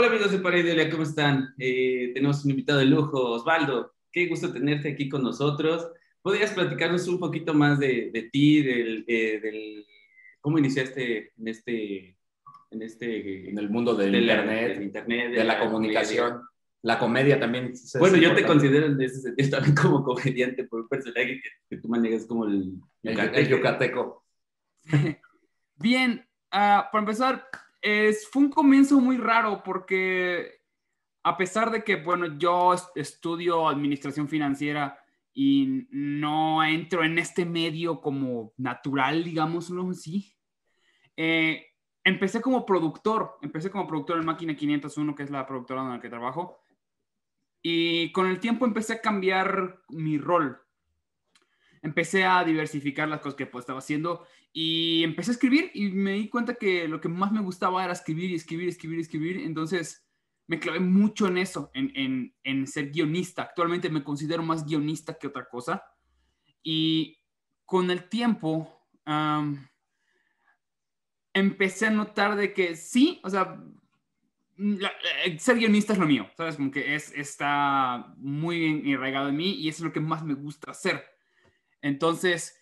Hola amigos de Pareidolia, ¿cómo están? Eh, tenemos un invitado de lujo, Osvaldo. Qué gusto tenerte aquí con nosotros. ¿Podrías platicarnos un poquito más de, de ti, del, eh, del, cómo iniciaste en este, en este, en el mundo del de la- internet, del internet, de la comunicación, la comedia también. es Bueno, yo te importante. considero en ese sentido también como comediante por un personaje que, que tú manejas como el el, yucateco. el yucateco. Bien, ah, para empezar, es, fue un comienzo muy raro porque a pesar de que, bueno, yo es- estudio administración financiera y no entro en este medio como natural, digámoslo así, eh, empecé como productor, empecé como productor en Máquina 501, que es la productora en la que trabajo, y con el tiempo empecé a cambiar mi rol. Empecé a diversificar las cosas que pues, estaba haciendo y empecé a escribir y me di cuenta que lo que más me gustaba era escribir y escribir, escribir, escribir. Entonces me clavé mucho en eso, en, en, en ser guionista. Actualmente me considero más guionista que otra cosa. Y con el tiempo am, empecé a notar de que sí, o sea, la- eh, ser guionista es lo mío, ¿sabes? Como que es, está muy bien arraigado en mí y eso es lo que más me gusta hacer. Entonces,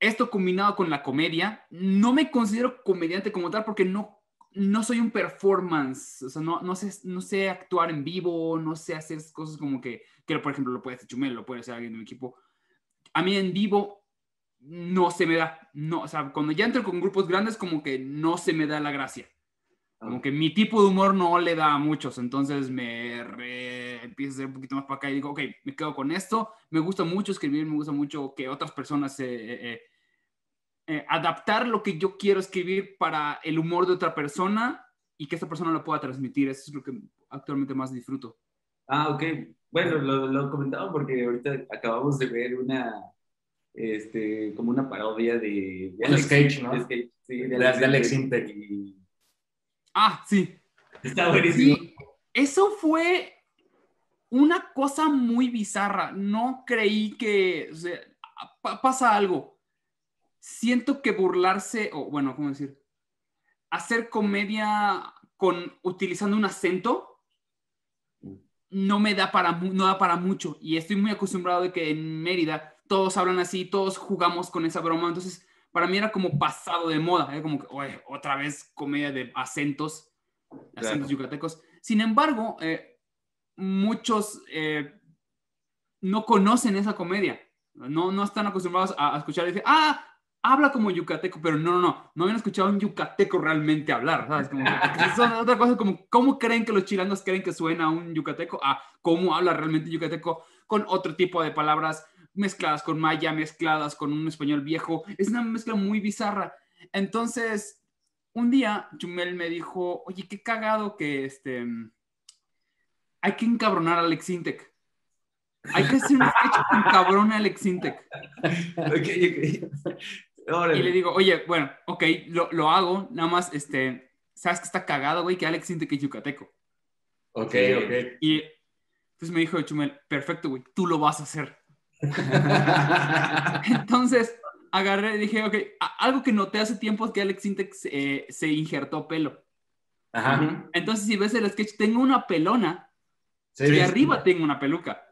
esto combinado con la comedia, no me considero comediante como tal porque no, no soy un performance, o sea, no, no, sé, no sé actuar en vivo, no sé hacer cosas como que, que por ejemplo, lo puede hacer Chumel, lo puede hacer alguien de mi equipo. A mí en vivo no se me da, no, o sea, cuando ya entro con grupos grandes como que no se me da la gracia. Como que mi tipo de humor no le da a muchos, entonces me re- empiezo a ser un poquito más para acá y digo, ok, me quedo con esto, me gusta mucho escribir, me gusta mucho que otras personas eh, eh, eh, eh, adaptar lo que yo quiero escribir para el humor de otra persona y que esa persona lo pueda transmitir, eso es lo que actualmente más disfruto. Ah, ok. Bueno, lo, lo comentaba porque ahorita acabamos de ver una, este, como una parodia de, de Un sketch, ¿no? de sketch, sí, De- de Alex Intec. Intec. Y Ah, sí, Está buenísimo. Sí, eso fue una cosa muy bizarra. No creí que, o sea, pa- pasa algo. Siento que burlarse, o bueno, ¿cómo decir? Hacer comedia con utilizando un acento no me da para, no da para mucho. Y estoy muy acostumbrado de que en Mérida todos hablan así, todos jugamos con esa broma. Entonces, para mí era como pasado de moda. Era como que, "Oye, otra vez comedia de acentos, acentos Claro. yucatecos. Sin embargo, eh, muchos eh, no conocen esa comedia. No, no están acostumbrados a, a escuchar y decir, ah, habla como yucateco, pero no, no, no, no habían escuchado a un yucateco realmente hablar, ¿sabes? Como son otra cosa como, ¿cómo creen que los chilangos creen que suena un yucateco? A cómo habla realmente yucateco con otro tipo de palabras mezcladas con maya, mezcladas con un español viejo. Es una mezcla muy bizarra. Entonces, un día Chumel me dijo, oye, qué cagado que este... Hay que encabronar a Alex Intec. Hay que hacer un sketch con cabrón a Alex Intec. Y le digo, oye, bueno, ok, lo, lo hago, nada más, este, ¿sabes que está cagado, güey? Que Alex Intec es yucateco. Ok, Sí. ok. Y entonces me dijo Chumel, perfecto, güey, tú lo vas a hacer. Entonces agarré y dije, ok, algo que noté hace tiempo es que Alex Intec eh, se injertó pelo. Ajá. Entonces, si ves el sketch, tengo una pelona Sí, y sí. arriba tengo una peluca.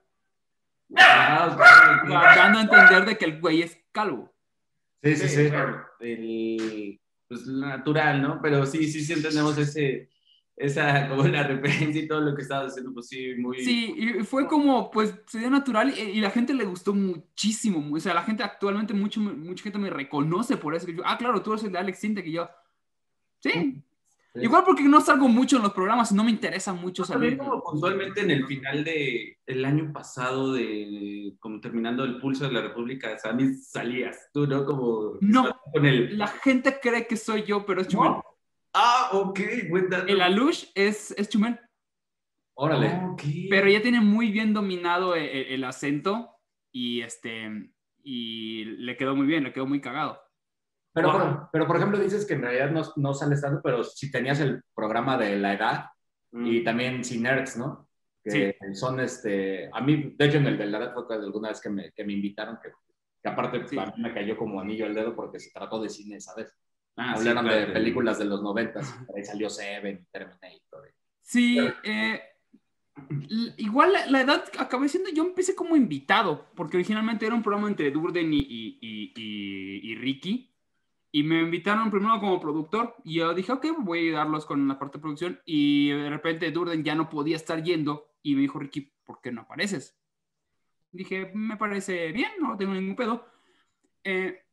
Ah. Dando a entender de que el güey es calvo. Sí, sí, sí. claro, el, pues lo natural, ¿no? Pero sí, sí, sí entendemos ese, esa, como la referencia y todo lo que estabas haciendo, pues sí, muy... Sí, y fue como, pues, se dio natural y, y la gente le gustó muchísimo. O sea, la gente actualmente, mucho, mucha gente me reconoce por eso. que yo, ah, claro, tú eres el de Alex Sintek y yo, sí. Sí. Igual porque no salgo mucho en los programas no me interesa mucho También salir. como puntualmente en el final de el año pasado de como terminando el pulso de la República, o sea, a mí salías tú, ¿no? Como No. con el La gente cree que soy yo, pero es. No. Ah, ok, buen dato. El Alush es, es Chumel. Órale. Ah. Pero ya tiene muy bien dominado el, el- el acento y este y le quedó muy bien, le quedó muy cagado. Pero, Wow. por, pero, por ejemplo, dices que en realidad no, no sales tanto, pero si tenías el programa de la edad Mm. y también Sin Nerds, ¿no? Que son, este, a mí, de hecho, en el de la edad fue alguna vez que me, que me invitaron, que, que aparte Sí. a mí me cayó como anillo al dedo porque se trató de cine, ¿sabes? Ah, sí, Hablaron claro. de películas de los noventas, ahí salió Seven, Terminator. Sí, eh, igual la, edad acabé siendo, yo empecé como invitado, porque originalmente era un programa entre Durden y, y, y, Ricky, y me invitaron primero como productor, y yo dije, ok, voy a ayudarlos con la parte de producción, y de repente Durden ya no podía estar yendo, y me dijo, Ricky, ¿por qué no apareces? Dije, me parece bien, no tengo ningún pedo. Eh,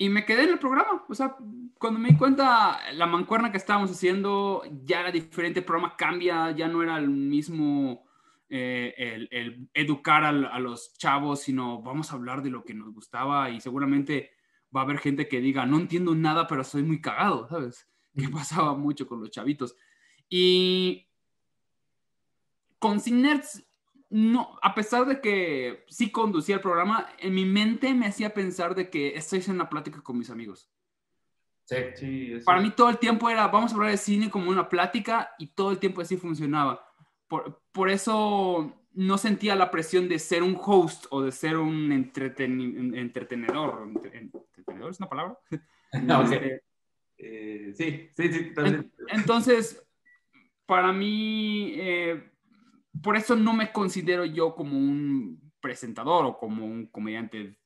y me quedé en el programa. O sea, cuando me di cuenta, la mancuerna que estábamos haciendo ya era diferente, el programa cambia, ya no era el mismo eh, el, educar a, los chavos, sino vamos a hablar de lo que nos gustaba y seguramente va a haber gente que diga, no entiendo nada, pero soy muy cagado, ¿sabes? Que pasaba mucho con los chavitos. Y con Cinerts no, a pesar de que sí conducía el programa, en mi mente me hacía pensar de que estoy en una plática con mis amigos. Sí, sí. Para mí todo el tiempo era, vamos a hablar de cine como una plática y todo el tiempo así funcionaba. Por, por eso no sentía la presión de ser un host o de ser un entretenedor. ¿Entretenedor es una palabra? No, este, eh, sí, sí, sí. Entonces, para mí... Eh, por eso no me considero yo como un presentador o como un comediante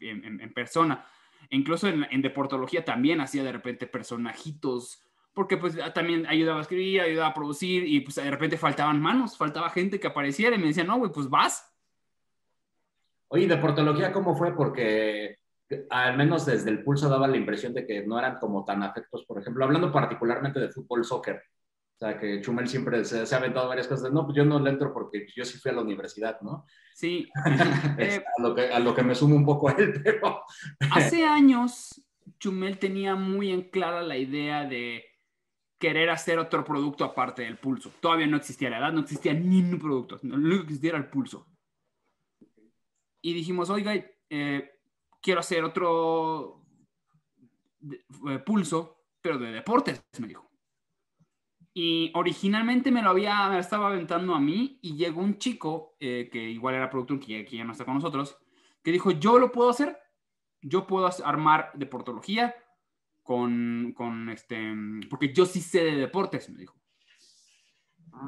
en, persona. Incluso en, deportología también hacía de repente personajitos, porque pues también ayudaba a escribir, ayudaba a producir y pues de repente faltaban manos, faltaba gente que apareciera y me decía, no, güey, pues vas. Oye, deportología, ¿cómo fue? Porque al menos desde el pulso daba la impresión de que no eran como tan afectos, por ejemplo, hablando particularmente de fútbol, soccer o sea, que Chumel siempre se, ha aventado varias cosas. No, pues yo no le entro porque yo sí fui a la universidad, ¿no? Sí. Eh, a, lo que, a lo que me sumo un poco a él, pero... hace años, Chumel tenía muy en clara la idea de querer hacer otro producto aparte del pulso. Todavía no existía la edad, no existía ni un producto. Lo único que existía era el pulso. Y dijimos, oiga, eh, quiero hacer otro eh, pulso, pero de deportes, me dijo. Y originalmente me lo había, me estaba aventando a mí y llegó un chico, eh, que igual era productor, que, que, ya no está con nosotros, que dijo, yo lo puedo hacer, yo puedo armar deportología con, con este, porque yo sí sé de deportes, me dijo.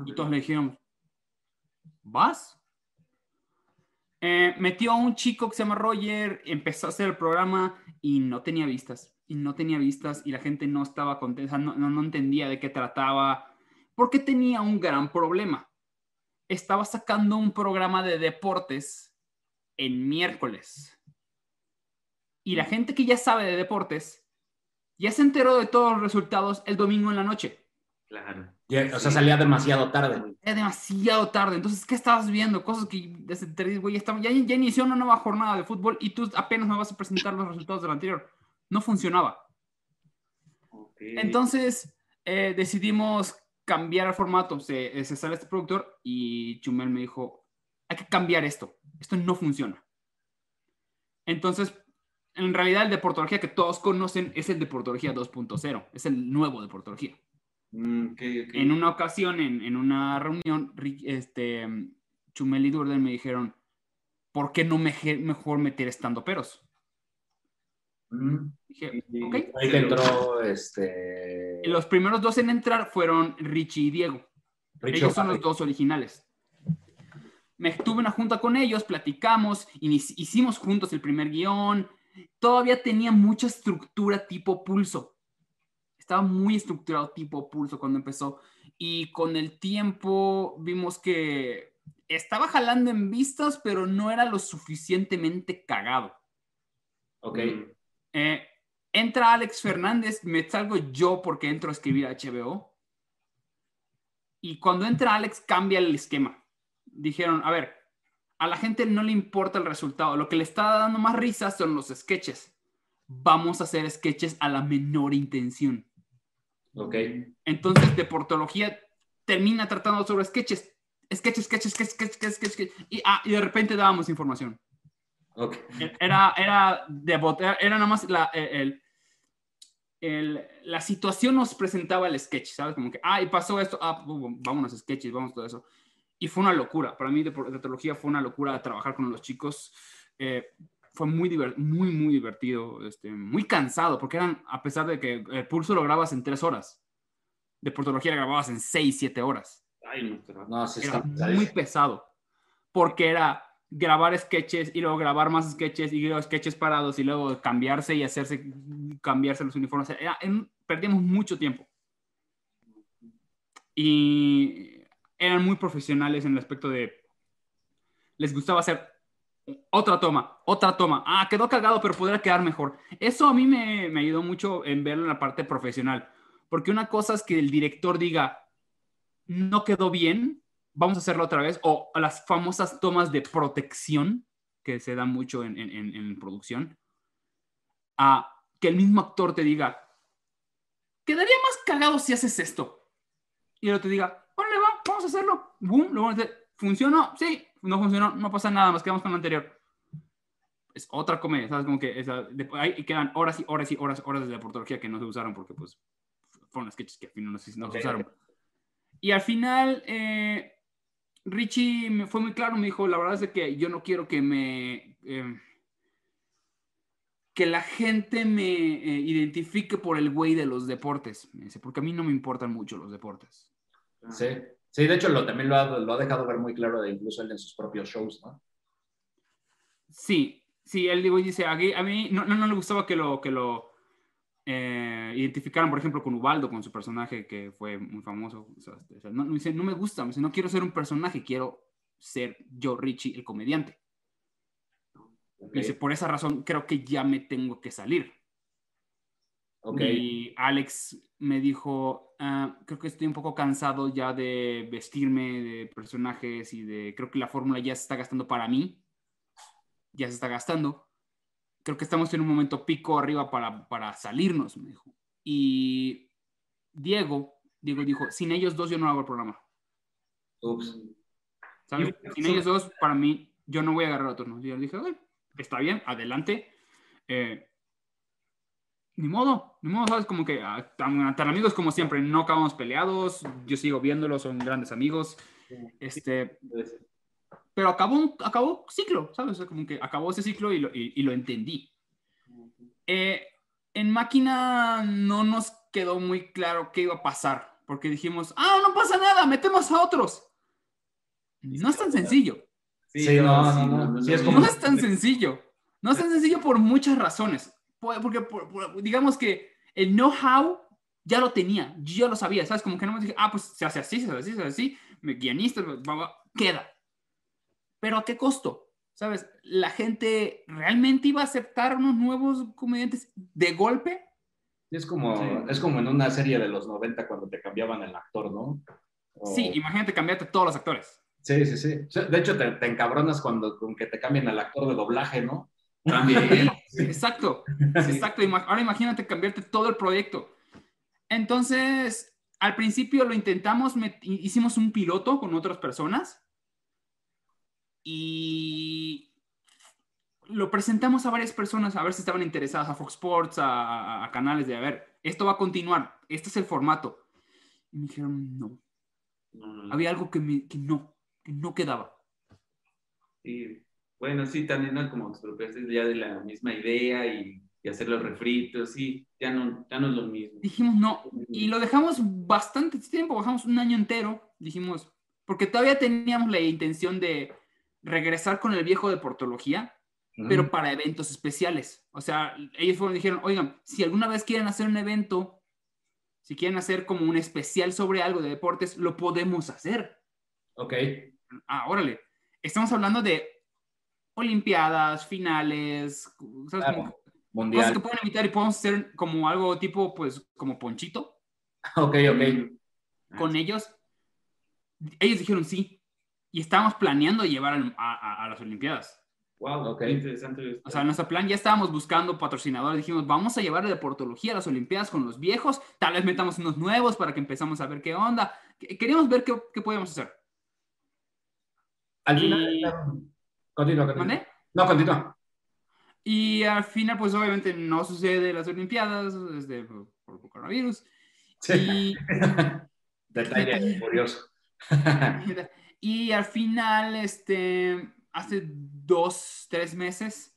Y todos le dijeron, ¿vas? Eh, metió a un chico que se llama Roger, empezó a hacer el programa y no tenía vistas y no tenía vistas y la gente no estaba contenta, no, no, entendía de qué trataba, porque tenía un gran problema. Estaba sacando un programa de deportes en miércoles. Y la gente que ya sabe de deportes ya se enteró de todos los resultados el domingo en la noche. Claro. o sea, salía demasiado tarde. Era demasiado tarde. Entonces, ¿qué estabas viendo? Cosas que desde güey, ya, ya, ya inició una nueva jornada de fútbol y tú apenas me vas a presentar los resultados del anterior no funcionaba. Entonces eh, decidimos cambiar el formato. Se, se, sale este productor y Chumel me dijo, hay que cambiar esto. Esto no funciona. Entonces, en realidad el deportología que todos conocen es el deportología 2.0. Es el nuevo deportología. Mm, en una ocasión, en, una reunión, este, Chumel y Durden me dijeron, ¿por qué no mejor meter estando peros? Dije, Ahí entró este. Los primeros dos en entrar fueron Richie y Diego. ellos son los dos originales. Me tuve una junta con ellos, platicamos, hicimos juntos el primer guion. Todavía tenía mucha estructura tipo pulso. Estaba muy estructurado tipo pulso cuando empezó. Y con el tiempo vimos que estaba jalando en vistas, pero no era lo suficientemente cagado. Ok. Eh, entra Alex Fernández, me salgo yo porque entro a escribir a HBO. Y cuando entra Alex, cambia el esquema. Dijeron, a ver, a la gente no le importa el resultado. Lo que le está dando más risa son los sketches. Vamos a hacer sketches a la menor intención. Ok. Entonces, deportología termina tratando sobre sketches. Sketches, sketches, sketches, sketches, sketches. Y, ah, y de repente dábamos información. Era, era, de, era nada más la, el, el, la situación nos presentaba el sketch, ¿sabes? Como que, ah, y pasó esto, ah, vámonos a sketches, vamos todo eso. Y fue una locura. Para mí, de, de fue una locura trabajar con los chicos. Eh, fue muy, muy, muy divertido, este, muy cansado, porque eran, a pesar de que el pulso lo grabas en tres horas, de portología la grababas en 6, 7 horas. Ay, no. No, Era muy pesado. Porque era grabar sketches y luego grabar más sketches y luego sketches parados y luego cambiarse y hacerse, cambiarse los uniformes. Era- perdíamos mucho tiempo. Y eran muy profesionales en el aspecto de, les gustaba hacer otra toma, otra toma. Ah, quedó cagado, pero podría quedar mejor. Eso a mí me, me ayudó mucho en verlo en la parte profesional. Porque una cosa es que el director diga, no quedó bien, vamos a hacerlo otra vez. O las famosas tomas de protección que se dan mucho en, en- en- producción. A que el mismo actor te diga, quedaría más cagado si haces esto. Y el otro te diga, órale, va, vamos a hacerlo. Boom, luego dice, ¿funcionó? Sí, no funcionó, no pasa nada, nos quedamos con lo anterior. Es otra comedia, ¿sabes? Como que esa, de- ahí quedan horas y horas y horas, horas de portología que no se usaron porque, pues, fueron sketches que al final no, se- no se usaron. Y al final, eh, Richie me fue muy claro, me dijo, la verdad es de que yo no quiero que me... eh, que la gente me eh, identifique por el güey de los deportes. Me dice, porque a mí no me importan mucho los deportes. Sí, sí, de hecho lo, también lo ha, lo ha dejado ver muy claro, incluso él en sus propios shows, ¿no? Sí, sí, él digo, dice, a, a mí no, no, no le gustaba que lo, que lo eh, identificaran, por ejemplo, con Ubaldo, con su personaje que fue muy famoso. O sea, no, no, dice, no me gusta, me dice, no quiero ser un personaje, quiero ser yo, Richie, el comediante. Me dice, por esa razón creo que ya me tengo que salir. Ok, Y Alex me dijo, "Ah, creo que estoy un poco cansado ya de vestirme de personajes y de, creo que la fórmula ya se está gastando para mí, ya se está gastando. Creo que estamos en un momento pico arriba para, para salirnos, me dijo. Y Diego, Diego dijo, sin ellos dos yo no hago el programa. ups. ¿sabes? Sin ellos dos, para mí, yo no voy a agarrar otros. ¿no? Y yo dije, "Ok, está bien, adelante. Eh, ni modo, ni modo, ¿sabes? Como que ah, tan, tan amigos como siempre, no acabamos peleados, yo sigo viéndolos, son grandes amigos. Este, Entonces, pero acabó, un- acabó ciclo, ¿sabes? O sea, como que acabó ese ciclo y lo, y- y lo entendí. Eh, en máquina no nos quedó muy claro qué iba a pasar, porque dijimos, ah, no pasa nada, metemos a otros. No es tan sencillo. Sí, no, no, no. Sí, es como- No es tan sencillo. No es tan sencillo por muchas razones. Por- Porque, por- por- digamos que el know-how ya lo tenía, yo ya lo sabía, ¿sabes? Como que no me dije, ah, pues se hace así, se hace así, se hace así, me- guionista, queda. Pero ¿a qué costo? ¿Sabes? ¿La gente realmente iba a aceptar unos nuevos comediantes de golpe? Es como, Sí. es como en una serie de los 90 cuando te cambiaban el actor, ¿no? O- Sí, imagínate cambiarte todos los actores. Sí, sí, sí. De hecho, te, te encabronas cuando con que te cambien al actor de doblaje, ¿no? También. Exacto, exacto. Ima- Ahora imagínate cambiarte todo el proyecto. Entonces, al principio lo intentamos, hicimos un piloto con otras personas y lo presentamos a varias personas a ver si estaban interesadas, a Fox Sports, a, a- canales de, a ver, esto va a continuar, este es el formato. Y me dijeron, no, No, no, no. había algo que, me- que no, que no quedaba. Sí. Bueno, sí, también ¿no? como preocupaste ya de la misma idea y, y hacer los refritos, sí, ya no, ya no es lo mismo. Dijimos, no, Y lo dejamos bastante tiempo, bajamos un año entero, dijimos, porque todavía teníamos la intención de regresar con el viejo de portología, pero para eventos especiales. O sea, ellos fueron dijeron, oigan, si alguna vez quieren hacer un evento, si quieren hacer como un especial sobre algo de deportes, lo podemos hacer. Ok. Ah, órale. Estamos hablando de olimpiadas, finales, ¿sabes? Claro. Como cosas Mundial. que pueden evitar y podemos hacer como algo tipo, pues, como ponchito. Ok, ok. con ellos, ellos dijeron sí. Y estábamos planeando llevar a, a- a las Olimpiadas. Wow, Ok. qué interesante. O sea, en nuestro plan ya estábamos buscando patrocinadores. Dijimos, vamos a llevar de deportología a las Olimpiadas con los viejos. Tal vez metamos unos nuevos para que empezamos a ver qué onda. Qu- Queríamos ver qué, qué podíamos hacer. Al Y- final. Continúa, continúa. ¿Mandé? No, continúa. Y al final, pues obviamente no sucede las Olimpiadas por, por coronavirus. Sí. Y, Detalle curioso. y al final, este, hace dos, tres meses,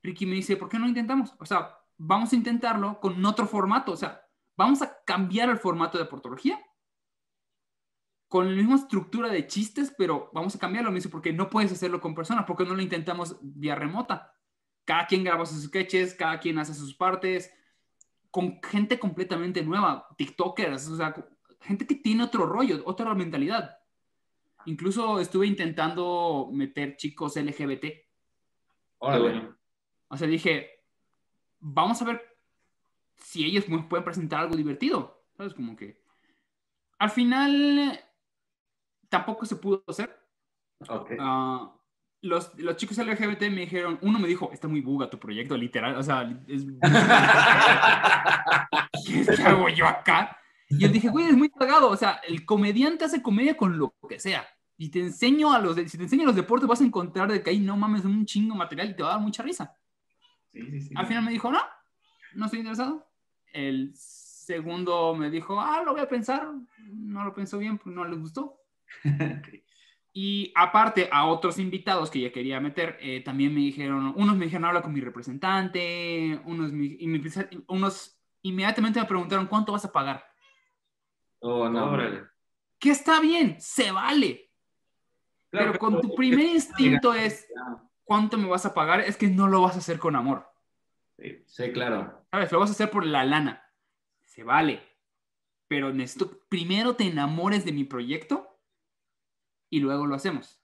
Ricky me dice, ¿por qué no intentamos? O sea, vamos a intentarlo con otro formato. O sea, vamos a cambiar el formato de portología con la misma estructura de chistes, pero vamos a cambiarlo, me dice, porque no puedes hacerlo con personas, porque no lo intentamos vía remota. Cada quien graba sus sketches, cada quien hace sus partes, con gente completamente nueva, TikTokers, o sea, gente que tiene otro rollo, otra mentalidad. Incluso estuve intentando meter chicos LGBT. Órale. O sea, dije, vamos a ver si ellos pueden presentar algo divertido. ¿Sabes? Como que. Al final, tampoco se pudo hacer. Ok. Ah, los, los chicos LGBT me dijeron, uno me dijo, está muy buga tu proyecto, literal, o sea, es... ¿qué, qué hago yo acá? Y yo dije, güey, es muy cagado, o sea, el comediante hace comedia con lo que sea. Y te enseño a los, si te enseño a los deportes vas a encontrar de que ahí no mames un chingo material y te va a dar mucha risa. Sí, sí, sí. Al final me dijo, no, no estoy interesado. El segundo me dijo, ah, lo voy a pensar. No lo pensó bien, pues no les gustó. Y aparte, a otros invitados que ya quería meter, eh, también me dijeron, unos me dijeron, habla con mi representante, unos, y me unos inmediatamente me preguntaron, ¿cuánto vas a pagar? Oh, no. Órale. Que está bien, se vale. Claro, pero con tu primer instinto es, ¿cuánto me vas a pagar? Es que no lo vas a hacer con amor. sí. Sí, claro. ¿Sabes? Lo vas a hacer por la lana. Se vale. Pero necesito primero te enamores de mi proyecto y luego lo hacemos.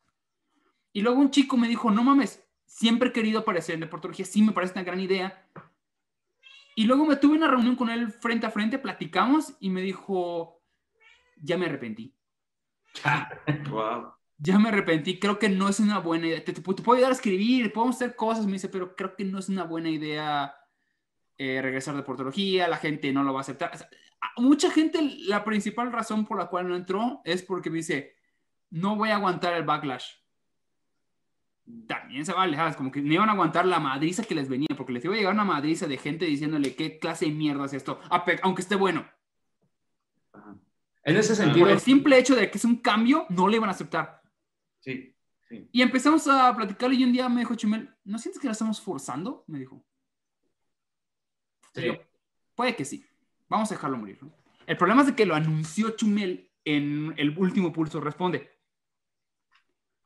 Y luego un chico me dijo, no mames, siempre he querido aparecer en deportología, sí me parece una gran idea. Y luego me tuve una reunión con él frente a frente, platicamos y me dijo, ya me arrepentí. Wow. Ya me arrepentí, creo que no es una buena idea. Te, te- te puedo ayudar a escribir, podemos hacer cosas, me dice, pero creo que no es una buena idea eh, regresar de portología, la gente no lo va a aceptar. O sea, a mucha gente, la principal razón por la cual no entró es porque me dice, no voy a aguantar el backlash. También se vale, ¿sabes? Como que no iban a aguantar la madriza que les venía, porque les iba a llegar una madriza de gente diciéndole qué clase de mierda es esto, a aunque esté bueno. En ese Por sentido, el simple hecho de que es un cambio, no le iban a aceptar. Sí, sí. Y empezamos a platicar y un día me dijo Chumel, ¿no sientes que la estamos forzando? Me dijo. Sí. yo, puede que sí. Vamos a dejarlo morir. ¿no? El problema es de que lo anunció Chumel en el último pulso responde.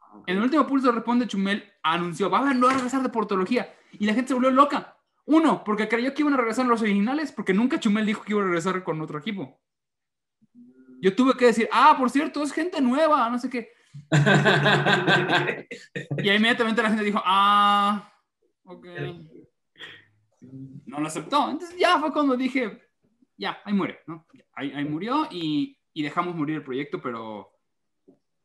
Ah. En el último pulso responde Chumel anunció, va a no a regresar de portología. Y la gente se volvió loca. Uno, porque creyó que iban a regresar los originales, porque nunca Chumel dijo que iba a regresar con otro equipo. Yo tuve que decir, ah, por cierto, es gente nueva, no sé qué. Y ahí inmediatamente la gente dijo, ah, ok. No lo aceptó. Entonces ya fue cuando dije, ya, ahí muere, ¿no? Ahí, ahí murió y, y dejamos morir el proyecto, pero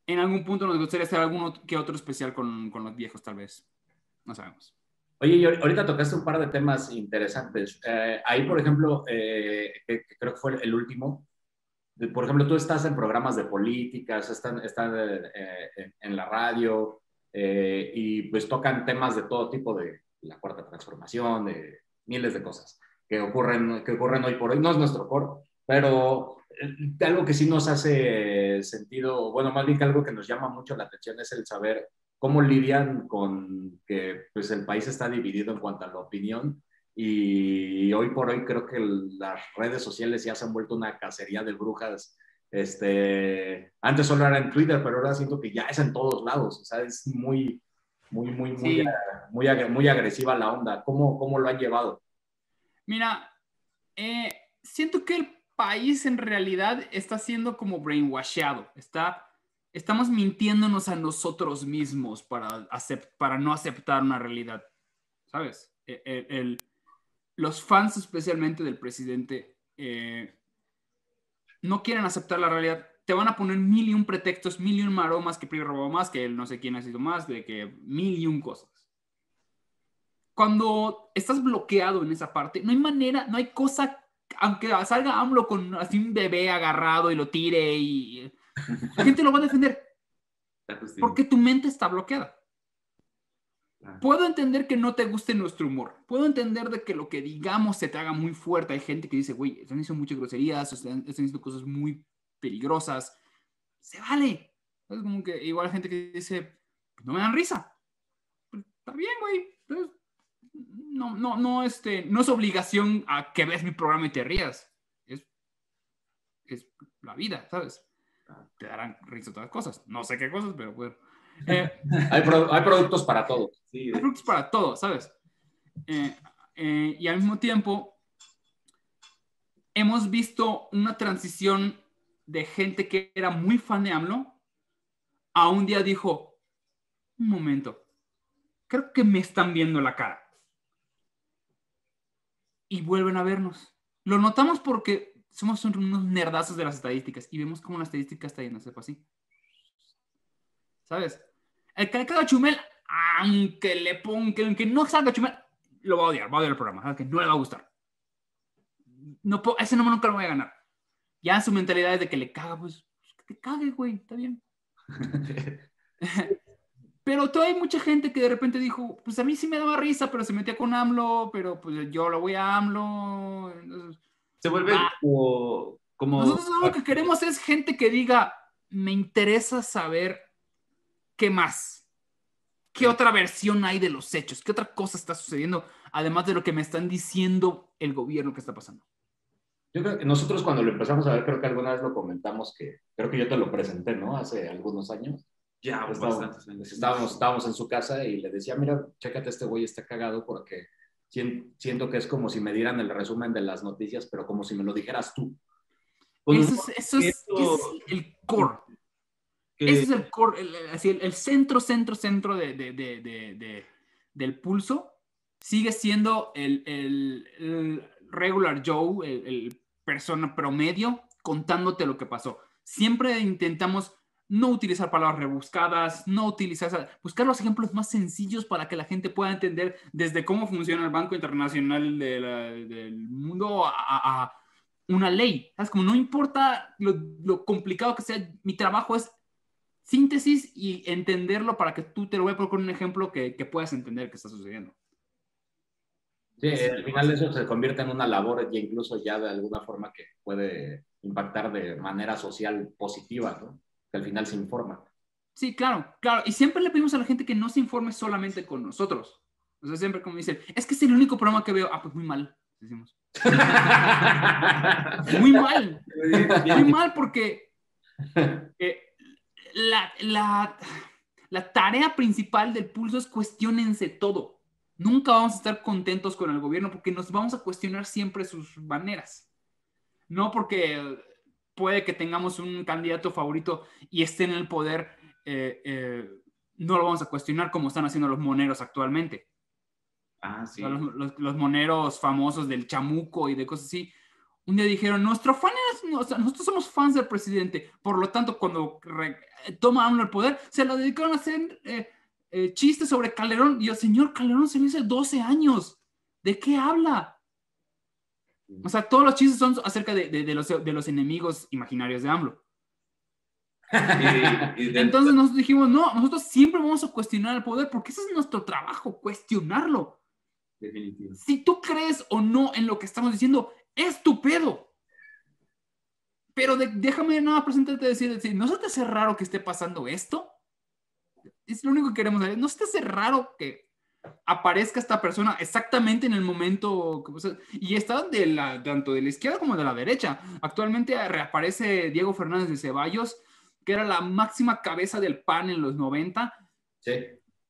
en algún punto nos gustaría hacer alguno que otro especial con, con los viejos, tal vez. No sabemos. Oye, y ahor- ahorita tocaste un par de temas interesantes. Eh, ahí, por ejemplo, eh, creo que fue el último. Por ejemplo, tú estás en programas de políticas, están, están eh, en, en la radio eh, y pues tocan temas de todo tipo de la cuarta transformación, de miles de cosas que ocurren, que ocurren hoy por hoy. No es nuestro core, pero eh, algo que sí nos hace sentido, bueno, más bien que algo que nos llama mucho la atención es el saber cómo lidian con que pues, el país está dividido en cuanto a la opinión y hoy por hoy creo que las redes sociales ya se han vuelto una cacería de brujas. Este, antes solo era en Twitter, pero ahora siento que ya es en todos lados, o sea, es muy, muy, muy, muy, Sí. muy, muy agresiva la onda. ¿Cómo, cómo lo han llevado? Mira, eh, siento que el país en realidad está siendo como brainwashado. Está, estamos mintiéndonos a nosotros mismos para, acep- para no aceptar una realidad. ¿Sabes? El- el- el- los fans especialmente del presidente eh, no quieren aceptar la realidad. Te van a poner mil y un pretextos, mil y un maromas que PRI robó más, que él no sé quién ha sido más, de que mil y un cosas cuando estás bloqueado en esa parte, no hay manera, no hay cosa, aunque salga AMLO con así un bebé agarrado y lo tire y la gente lo va a defender porque tu mente está bloqueada. Claro. Puedo entender que no te guste nuestro humor. Puedo entender de que lo que digamos se te haga muy fuerte. Hay gente que dice, güey, están diciendo muchas groserías, están, están diciendo cosas muy peligrosas. Se vale. Es como que igual hay gente que dice, no me dan risa. Pues, Está bien, güey. Entonces, no, no, no, este, no es obligación a que veas mi programa y te rías. Es es la vida, ¿sabes? Te darán risa todas las cosas. No sé qué cosas, pero bueno. Eh, hay, hay, productos para todo. Sí, hay productos para todo, ¿sabes? Eh, eh, y al mismo tiempo, hemos visto una transición de gente que era muy fan de AMLO a un día dijo, un momento, creo que me están viendo la cara. Y vuelven a vernos. Lo notamos porque somos unos nerdazos de las estadísticas y vemos cómo la estadística está yéndose así. ¿Sabes? El que le caga Chumel, aunque le ponga, aunque no salga Chumel, lo va a odiar, va a odiar el programa, ¿sabes? que no le va a gustar. No, ese número nunca lo voy a ganar. Ya su mentalidad es de que le caga, pues, que te cague, güey, está bien. pero todavía hay mucha gente que de repente dijo, pues a mí sí me daba risa, pero se metía con AMLO, pero pues yo lo voy a AMLO. se vuelve como, como... Nosotros lo que queremos es gente que diga, me interesa saber qué más. ¿Qué otra versión hay de los hechos? ¿Qué otra cosa está sucediendo? Además de lo que me están diciendo el gobierno que está pasando. Yo creo que nosotros cuando lo empezamos a ver, creo que alguna vez lo comentamos, que creo que yo te lo presenté, ¿no? Hace algunos años. Ya, estábamos, estábamos, estábamos en su casa y le decía, mira, chécate, este güey está cagado porque siento que es como si me dieran el resumen de las noticias, pero como si me lo dijeras tú. Eso es, eso es, el core. Ese es el core, el, el, centro, centro, centro de, de, de, del pulso. Sigue siendo el, el regular Joe, el, persona promedio contándote lo que pasó. Siempre intentamos no utilizar palabras rebuscadas, no utilizar, buscar los ejemplos más sencillos para que la gente pueda entender desde cómo funciona el Banco Internacional del mundo a, una ley. ¿Sabes? Como no importa lo, complicado que sea, mi trabajo es síntesis y entenderlo para que tú te lo voy a poner con un ejemplo que, que puedas entender qué está sucediendo. Sí, al final eso se convierte en una labor y incluso ya de alguna forma que puede impactar de manera social positiva, ¿no? Que al final se informa. Sí, claro, claro. Y siempre le pedimos a la gente que no se informe solamente con nosotros. O sea, siempre como dicen, es que es el único programa que veo. Ah, pues muy mal, decimos. muy mal. Muy mal porque eh, la, la, la tarea principal del pulso es cuestionense todo Nunca vamos a estar contentos con el gobierno porque nos vamos a cuestionar siempre sus maneras. No porque puede que tengamos un candidato favorito y esté en el poder, eh, eh, no lo vamos a cuestionar como están haciendo los moneros actualmente. Ah, sí. los, moneros famosos del chamuco y de cosas así. Un día dijeron, nuestro fan nosotros somos fans del presidente, por lo tanto, cuando toma el poder, se lo dedicaron a hacer eh, eh, chiste sobre Calderón. Y el señor Calderón se le hizo 12 años. ¿De qué habla? O sea, todos los chistes son acerca de, de, los, de los, enemigos imaginarios de AMLO. Entonces nosotros dijimos, no, nosotros siempre vamos a cuestionar el poder porque ese es nuestro trabajo, cuestionarlo. Si tú crees o no en lo que estamos diciendo, es tu pedo. Pero déjame nada presentarte decir, decir, ¿no se te hace raro que esté pasando esto? es lo único que queremos saber. ¿No se te hace raro que aparezca esta persona exactamente en el momento y está de la, tanto de la izquierda como de la derecha. Actualmente reaparece Diego Fernández de Ceballos, que era la máxima cabeza del PAN en los 90. Sí.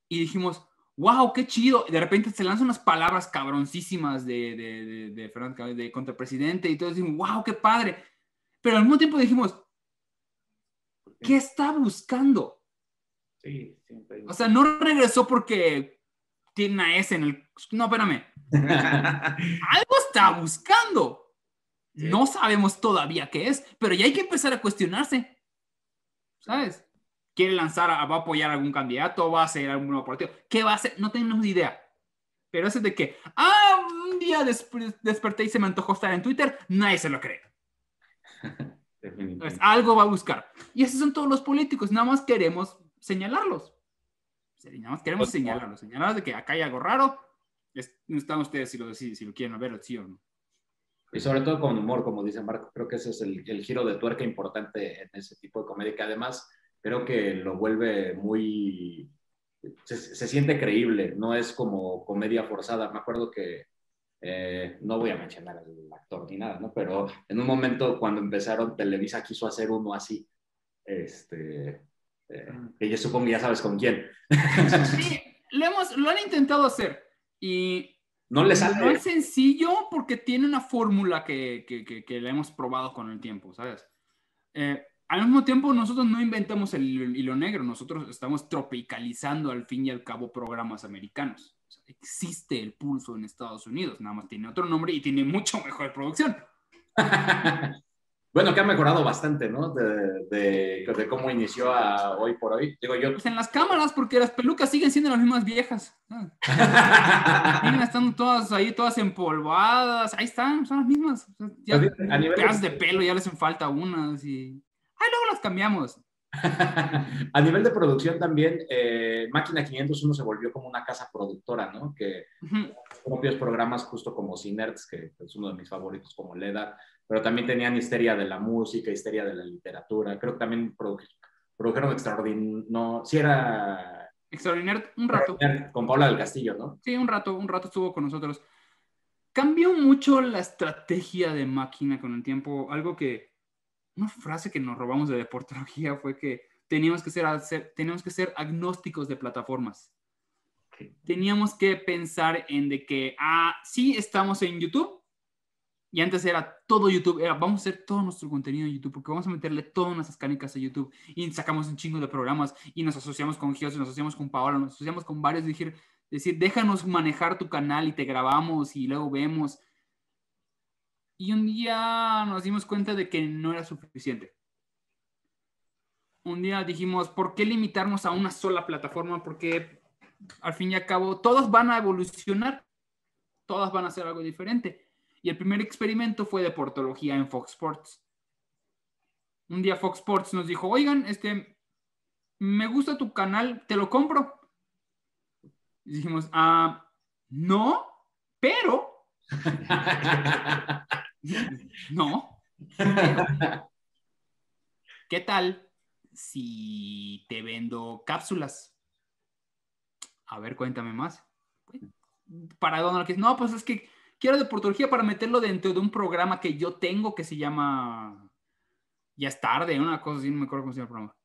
Y dijimos, wow, qué chido. De repente se lanzan unas palabras cabroncísimas de, de, de, Fernández, de contrapresidente y todos decimos, wow, qué padre. Pero al mismo tiempo dijimos, ¿qué está buscando? O sea, no regresó porque tiene una S en el... No, espérame. Algo está buscando. No sabemos todavía qué es, pero ya hay que empezar a cuestionarse. ¿Sabes? ¿Quiere lanzar, va a apoyar a algún candidato, va a hacer algún nuevo partido? ¿Qué va a hacer? No tenemos idea. Pero eso es de que, ah, un día desperté y se me antojó estar en Twitter, nadie se lo cree. Pues, algo va a buscar. Y esos son todos los políticos, nada más queremos señalarlos. Nada más queremos señalarlos, señalarlos de que acá hay algo raro. Están ustedes si lo, si, si lo quieren ver, sí o no. Y sobre todo con humor, como dice Marco, creo que ese es el, el, giro de tuerca importante en ese tipo de comedia, que además creo que lo vuelve muy... Se, se siente creíble, no es como comedia forzada. Me acuerdo que Eh, no voy a mencionar al actor ni nada, ¿no? Pero en un momento cuando empezaron, Televisa quiso hacer uno así. Este, eh, que yo supongo ya sabes con quién. Sí, lo, hemos, lo han intentado hacer y no le sale. No es sencillo porque tiene una fórmula que, que, que, que, la hemos probado con el tiempo, ¿sabes? Eh, al mismo tiempo, nosotros no inventamos el hilo negro, nosotros estamos tropicalizando al fin y al cabo programas americanos. O sea, existe el pulso en Estados Unidos, nada más tiene otro nombre y tiene mucho mejor producción. Bueno, que ha mejorado bastante, ¿no? De, de, de, cómo inició a hoy por hoy. Digo yo. Pues en las cámaras, porque las pelucas siguen siendo las mismas viejas. siguen estando todas ahí, todas empolvadas. Ahí están, son las mismas. Ya, a nivel de... de pelo ya les hacen falta unas y. Ay, luego las cambiamos. a nivel de producción también, eh, Máquina 501 se volvió como una casa productora, ¿no? Que uh -huh. propios programas justo como Cinerts, que es uno de mis favoritos, como Leda, pero también tenían histeria de la música, histeria de la literatura. Creo que también produ produjeron Extraordinario, no, sí era... Extraordinario, un rato. Con Paula del Castillo, ¿no? Sí, un rato, un rato estuvo con nosotros. Cambió mucho la estrategia de máquina con el tiempo. Algo que, una frase que nos robamos de deportología fue que teníamos que ser, teníamos que ser agnósticos de plataformas. Okay. Teníamos que pensar en de que, ah, sí, estamos en YouTube, y antes era todo YouTube, era vamos a hacer todo nuestro contenido en YouTube, porque vamos a meterle todas nuestras canicas a YouTube. Y sacamos un chingo de programas y nos asociamos con Gios, nos asociamos con Paola, nos asociamos con varios. Decir, decir, déjanos manejar tu canal y te grabamos y luego vemos. Y un día nos dimos cuenta de que no era suficiente. Un día dijimos, ¿por qué limitarnos a una sola plataforma? Porque al fin y al cabo todas van a evolucionar, todas van a hacer algo diferente y el primer experimento fue de portología en Fox Sports. Un día Fox Sports nos dijo, oigan, este, me gusta tu canal, te lo compro. Y dijimos, ah, no, pero... no. ¿Qué tal si te vendo cápsulas? A ver, cuéntame más. ¿Para dónde lo quieres? No, pues es que quiero deportología para meterlo dentro de un programa que yo tengo que se llama Ya es tarde, una cosa así, no me acuerdo cómo se llama el programa.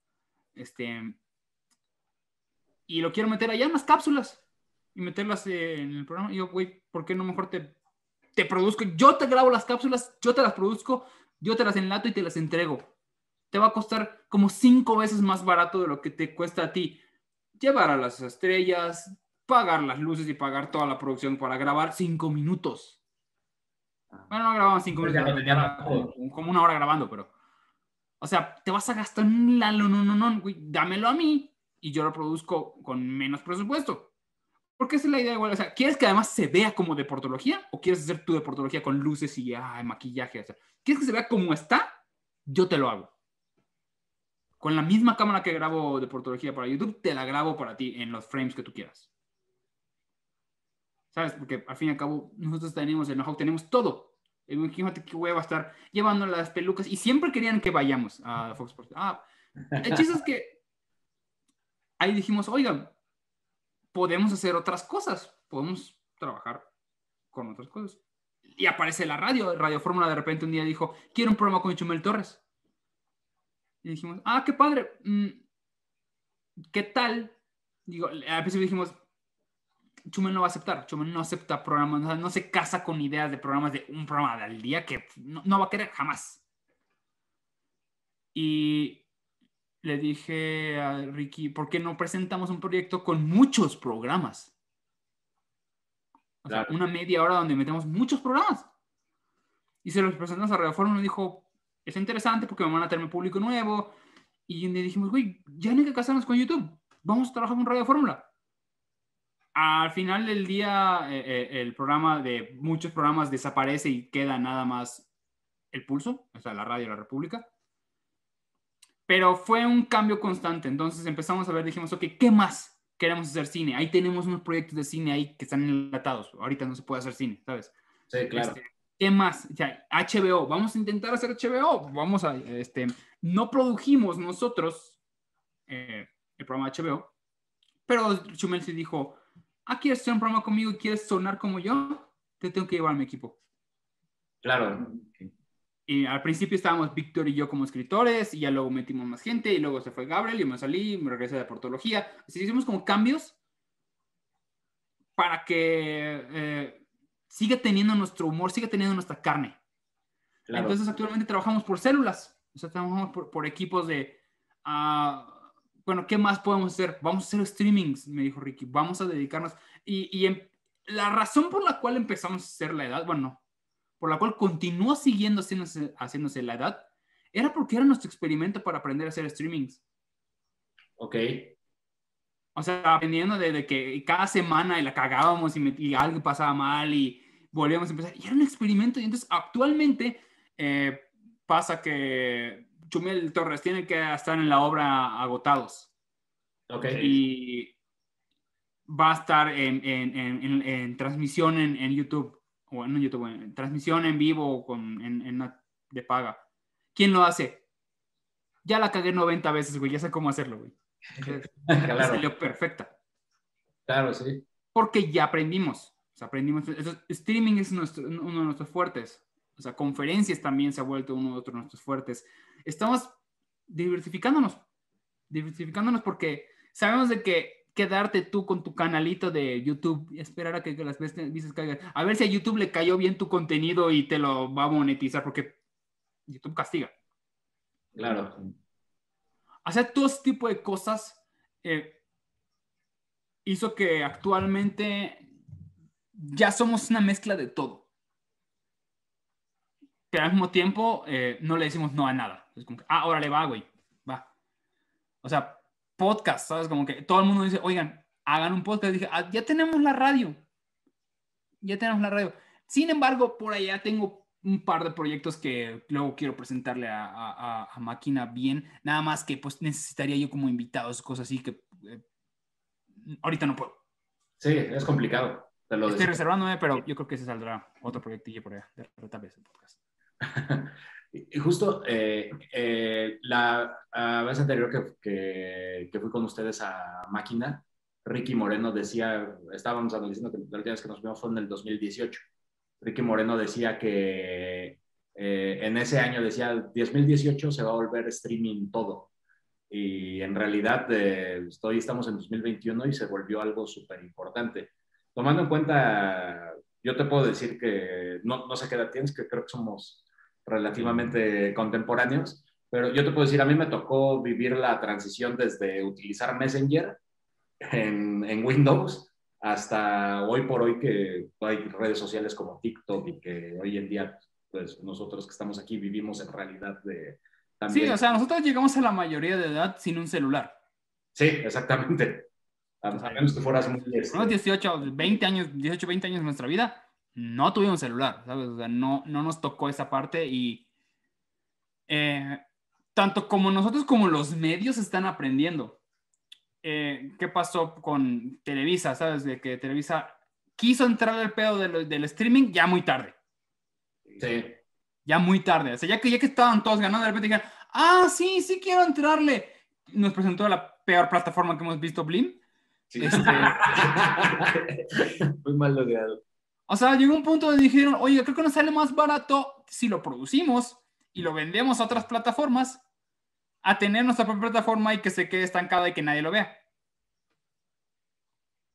Este, y lo quiero meter allá en las cápsulas y meterlas en el programa. Y yo, güey, ¿por qué no mejor te, te produzco? Yo te grabo las cápsulas, yo te las produzco, yo te las enlato y te las entrego. Te va a costar como cinco veces más barato de lo que te cuesta a ti llevar a las estrellas, pagar las luces y pagar toda la producción para grabar cinco minutos. Bueno, no grababan cinco Pues minutos, como, como una hora grabando, pero. O sea, te vas a gastar un lalo, no, no, no, güey, dámelo a mí y yo lo produzco con menos presupuesto. Porque esa es la idea igual. O sea, ¿quieres que además se vea como deportología o quieres hacer tu deportología con luces y ay, maquillaje? O sea, ¿quieres que se vea como está? Yo te lo hago. Con la misma cámara que grabo deportología para YouTube, te la grabo para ti en los frames que tú quieras. ¿sabes? Porque al fin y al cabo nosotros tenemos el know-how, tenemos todo. Imagínate qué hueva estar llevando las pelucas y siempre querían que vayamos a Fox Sports. Ah, el chiste es que ahí dijimos, oigan, podemos hacer otras cosas, podemos trabajar con otras cosas. Y aparece la radio, Radio Fórmula de repente un día dijo, quiero un programa con Chumel Torres. Y dijimos, ah, qué padre, mm, ¿qué tal? Digo, al principio dijimos, Chumel no va a aceptar. Chumel no acepta programas, no se casa con ideas de programas de un programa al día que no, no, va a querer jamás. Y le dije a Ricky, ¿por qué no presentamos un proyecto con muchos programas? O sea, una media hora donde metemos muchos programas. Y se los presentamos a Radio Fórmula y dijo, es interesante porque me van a tener público nuevo. Y le dijimos, güey, ya no hay que casarnos con YouTube. Vamos a trabajar con Radio Fórmula al final del día eh, eh, el programa de muchos programas desaparece y queda nada más el pulso, o sea, la radio de la República. Pero fue un cambio constante, entonces empezamos a ver, dijimos, ok, ¿qué más queremos hacer cine? Ahí tenemos unos proyectos de cine ahí que están enlatados, ahorita no se puede hacer cine, ¿sabes? Sí, claro. Este, ¿Qué más? O sea, HBO, vamos a intentar hacer HBO, vamos a, este, no produjimos nosotros eh, el programa HBO, pero Chumel se dijo, ah, ¿quieres hacer un programa conmigo y quieres sonar como yo? te tengo que llevar a mi equipo. Claro. Y al principio estábamos Víctor y yo como escritores, y ya luego metimos más gente, y luego se fue Gabriel, y me salí, me regresé de portología. Así hicimos como cambios para que eh, siga teniendo nuestro humor, siga teniendo nuestra carne. Entonces actualmente trabajamos por células, o sea, trabajamos por, equipos de, uh, bueno, ¿qué más podemos hacer? Vamos a hacer streamings, me dijo Ricky, vamos a dedicarnos. Y, y em, la razón por la cual empezamos a hacer la edad, bueno, por la cual continuó siguiendo haciéndose, haciéndose la edad, era porque era nuestro experimento para aprender a hacer streamings. Ok. O sea, aprendiendo de, que cada semana la cagábamos y, algo pasaba mal y volvíamos a empezar. Y era un experimento. Y entonces actualmente eh, pasa que Chumel Torres tiene que estar en la obra agotados. Ok. Y va a estar en, en, en, transmisión en, YouTube, o en YouTube, en transmisión en vivo con, en, de paga. ¿Quién lo hace? Ya la cagué 90 veces, güey, ya sé cómo hacerlo, güey. claro. Salió perfecta. Claro, sí. Porque ya aprendimos. O sea, aprendimos. streaming es nuestro, uno de nuestros fuertes. O sea, conferencias también se ha vuelto uno de otros nuestros fuertes. Estamos diversificándonos. Diversificándonos porque sabemos de que quedarte tú con tu canalito de YouTube y esperar a que, las veces caigan. A ver si a YouTube le cayó bien tu contenido y te lo va a monetizar, porque YouTube castiga. Claro. Hacer todo ese tipo de cosas eh, hizo que actualmente ya somos una mezcla de todo. Pero al mismo tiempo eh, no le decimos no a nada. Es como que, ah, órale, va, güey, va. O sea, podcast, ¿sabes? Como que todo el mundo dice, oigan, hagan un podcast. Dije, ah, ya tenemos la radio. Ya tenemos la radio. Sin embargo, por allá tengo un par de proyectos que luego quiero presentarle a, a, Máquina bien. Nada más que pues necesitaría yo como invitados, cosas así que eh, ahorita no puedo. Sí, es complicado. Estoy reservándome, pero yo creo que se saldrá otro proyectillo por allá de vez el podcast. Y justo eh, eh, la vez anterior que, que, fui con ustedes a Máquina, Ricky Moreno decía, estábamos analizando que la última vez que nos vimos fue en el 2018. Ricky Moreno decía que eh, en ese año decía, 2018 se va a volver streaming todo. Y en realidad estoy, estamos en 2021 y se volvió algo súper importante. Tomando en cuenta, yo te puedo decir que no, no sé qué edad tienes, que creo que somos relativamente contemporáneos, pero yo te puedo decir, a mí me tocó vivir la transición desde utilizar Messenger en, en Windows hasta hoy por hoy que hay redes sociales como TikTok y que hoy en día, pues nosotros que estamos aquí vivimos en realidad de... También... Sí, o sea, nosotros llegamos a la mayoría de edad sin un celular. Sí, exactamente. A, menos que fueras muy... Este... Unos 18, 20 años, 18, 20 años de nuestra vida, no tuvimos celular, ¿sabes? O sea, no, no nos tocó esa parte y eh, tanto como nosotros como los medios están aprendiendo. Eh, ¿Qué pasó con Televisa? ¿Sabes? De que Televisa quiso entrar al pedo del, streaming ya muy tarde. Sí. Ya muy tarde. O sea, ya que, ya que estaban todos ganando, de repente dijeron, ah, sí, sí quiero entrarle. Nos presentó la peor plataforma que hemos visto, Blim. Sí. Este... muy mal logrado. O sea, llegó un punto donde dijeron, oye, creo que nos sale más barato si lo producimos y lo vendemos a otras plataformas a tener nuestra propia plataforma y que se quede estancada y que nadie lo vea.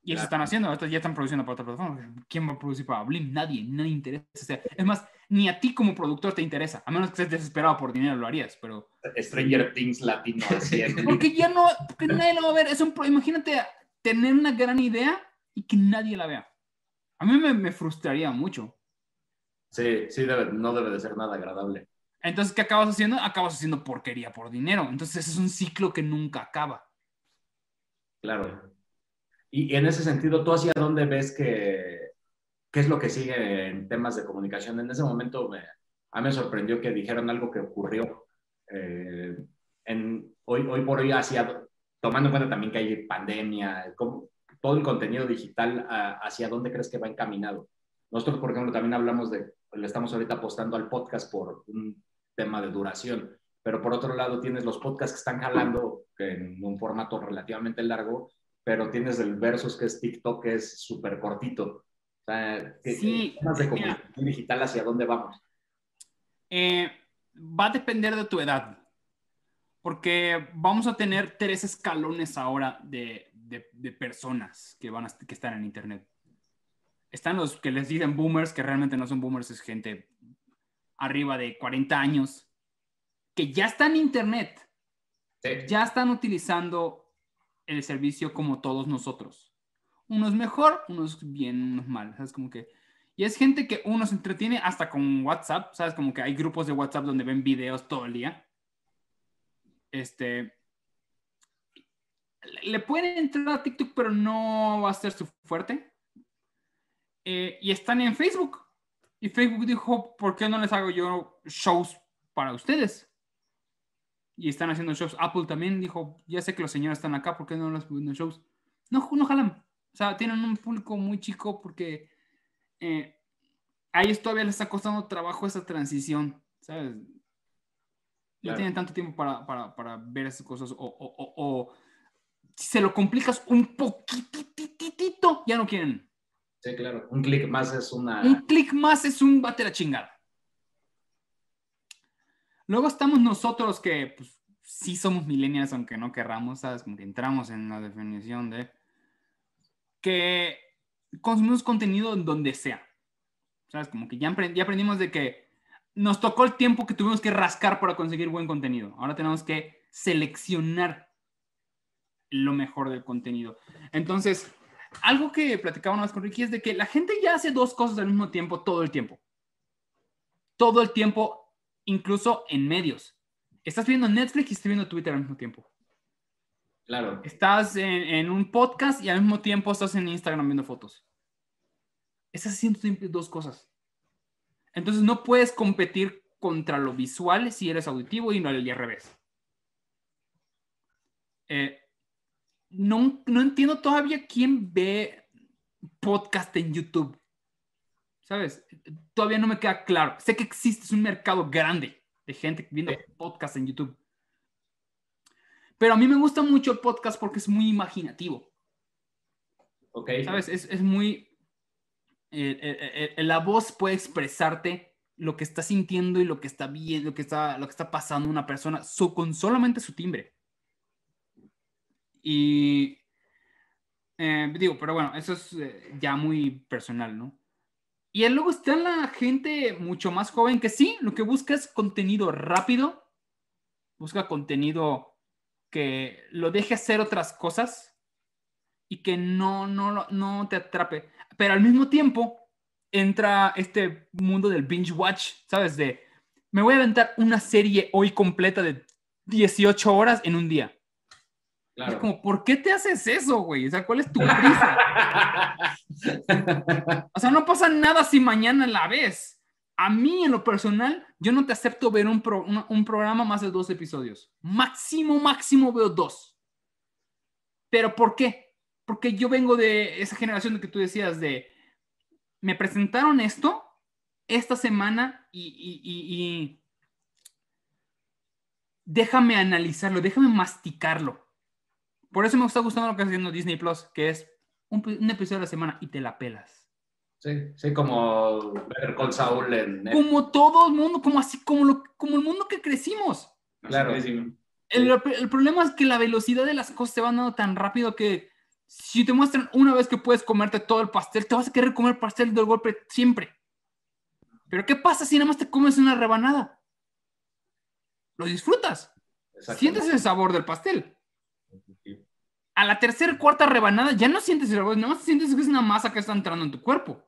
Y eso están haciendo, ya están produciendo para otra plataforma. ¿Quién va a producir para Blim? Nadie, nadie interesa. es más, ni a ti como productor te interesa, a menos que estés desesperado por dinero lo harías, pero... Stranger Things latino porque ya no, porque nadie lo va a ver. Es un, imagínate tener una gran idea y que nadie la vea. A mí me, frustraría mucho. Sí, sí, no debe de ser nada agradable. Entonces, ¿qué acabas haciendo? Acabas haciendo porquería por dinero. Entonces, ese es un ciclo que nunca acaba. Claro. Y, en ese sentido, ¿tú hacia dónde ves que, qué es lo que sigue en temas de comunicación? En ese momento me, a mí me sorprendió que dijeron algo que ocurrió eh, en, hoy, hoy por hoy, hacia, tomando en cuenta también que hay pandemia, ¿cómo, todo el contenido digital hacia dónde crees que va encaminado. Nosotros, por ejemplo, también hablamos de, le estamos ahorita apostando al podcast por un tema de duración, pero por otro lado tienes los podcasts que están jalando en un formato relativamente largo, pero tienes el versus que es TikTok, que es súper cortito. O sea, ¿qué, Sí, temas de comunicación digital hacia dónde vamos? Eh, va a depender de tu edad, porque vamos a tener tres escalones ahora de, de- de personas que, van a, que están en Internet. Están los que les dicen boomers, que realmente no son boomers, es gente arriba de 40 años, que ya están en Internet, Sí. ya están utilizando el servicio como todos nosotros. Unos mejor, unos bien, unos mal. ¿Sabes? Como que. Y es gente que uno se entretiene hasta con WhatsApp. ¿Sabes? Como que hay grupos de WhatsApp donde ven videos todo el día. Este. Le pueden entrar a TikTok, pero no va a ser su fuerte. Eh, y están en Facebook. Y Facebook dijo: ¿Por qué no les hago yo shows para ustedes? y están haciendo shows. Apple también dijo, ya sé que los señores están acá, ¿por qué no los ponen shows? No, no jalan. O sea, tienen un público muy chico porque eh, a ellos todavía les está costando trabajo esa transición, ¿sabes? No Claro. tienen tanto tiempo para, para, para ver esas cosas o, o, o, o si se lo complicas un poquititito, ya no quieren. Sí, claro. Un clic más es una. Un clic más es un bate la chingada. Luego estamos nosotros que pues, sí somos millennials, aunque no querramos, ¿sabes? Como que entramos en la definición de que consumimos contenido en donde sea. ¿Sabes? Como que ya, aprend- ya aprendimos de que nos tocó el tiempo que tuvimos que rascar para conseguir buen contenido. Ahora tenemos que seleccionar lo mejor del contenido. Entonces, algo que platicaba una vez con Ricky es de que la gente ya hace dos cosas al mismo tiempo todo el tiempo. Todo el tiempo, incluso en medios. Estás viendo Netflix y estás viendo Twitter al mismo tiempo. Claro. Estás en, en un podcast y al mismo tiempo estás en Instagram viendo fotos. Estás haciendo siempre dos cosas. Entonces no puedes competir contra lo visual si eres auditivo y no al revés. Eh, no, no entiendo todavía quién ve podcast en YouTube. ¿Sabes? Todavía no me queda claro. Sé que existe es un mercado grande de gente viendo podcast en YouTube. Pero a mí me gusta mucho el podcast porque es muy imaginativo. Ok. ¿Sabes? Es, es muy... eh, eh, eh, la voz puede expresarte lo que está sintiendo y lo que está viendo, lo que está, lo que está pasando una persona so- con solamente su timbre. Y eh, digo, pero bueno, eso es eh, ya muy personal, ¿no? Y luego está la gente mucho más joven que sí, lo que busca es contenido rápido, busca contenido que lo deje hacer otras cosas y que no, no, no te atrape. Pero al mismo tiempo entra este mundo del binge watch, ¿sabes? De, me voy a aventar una serie hoy completa de 18 horas en un día. Es como, ¿por qué te haces eso, güey? O sea, ¿cuál es tu prisa? O sea, no pasa nada si mañana la ves. A mí, en lo personal, yo no te acepto ver un, pro- un programa más de dos episodios. Máximo, máximo veo dos. ¿Pero por qué? Porque yo vengo de esa generación de que tú decías de, me presentaron esto esta semana y, y- y- y déjame analizarlo, déjame masticarlo. Por eso me está gustando lo que está haciendo Disney Plus, que es un, un episodio a la semana y te la pelas. Sí, sí, como Better Call Saul en Netflix. Como todo el mundo, como así, como, lo, como el mundo que crecimos. Claro. El, el problema es que la velocidad de las cosas se van dando tan rápido que si te muestran una vez que puedes comerte todo el pastel, te vas a querer comer pastel del golpe siempre. Pero ¿qué pasa si nada más te comes una rebanada? Lo disfrutas. Sientes el sabor del pastel. A la tercera, cuarta rebanada ya no sientes el nada más sientes que es una masa que está entrando en tu cuerpo.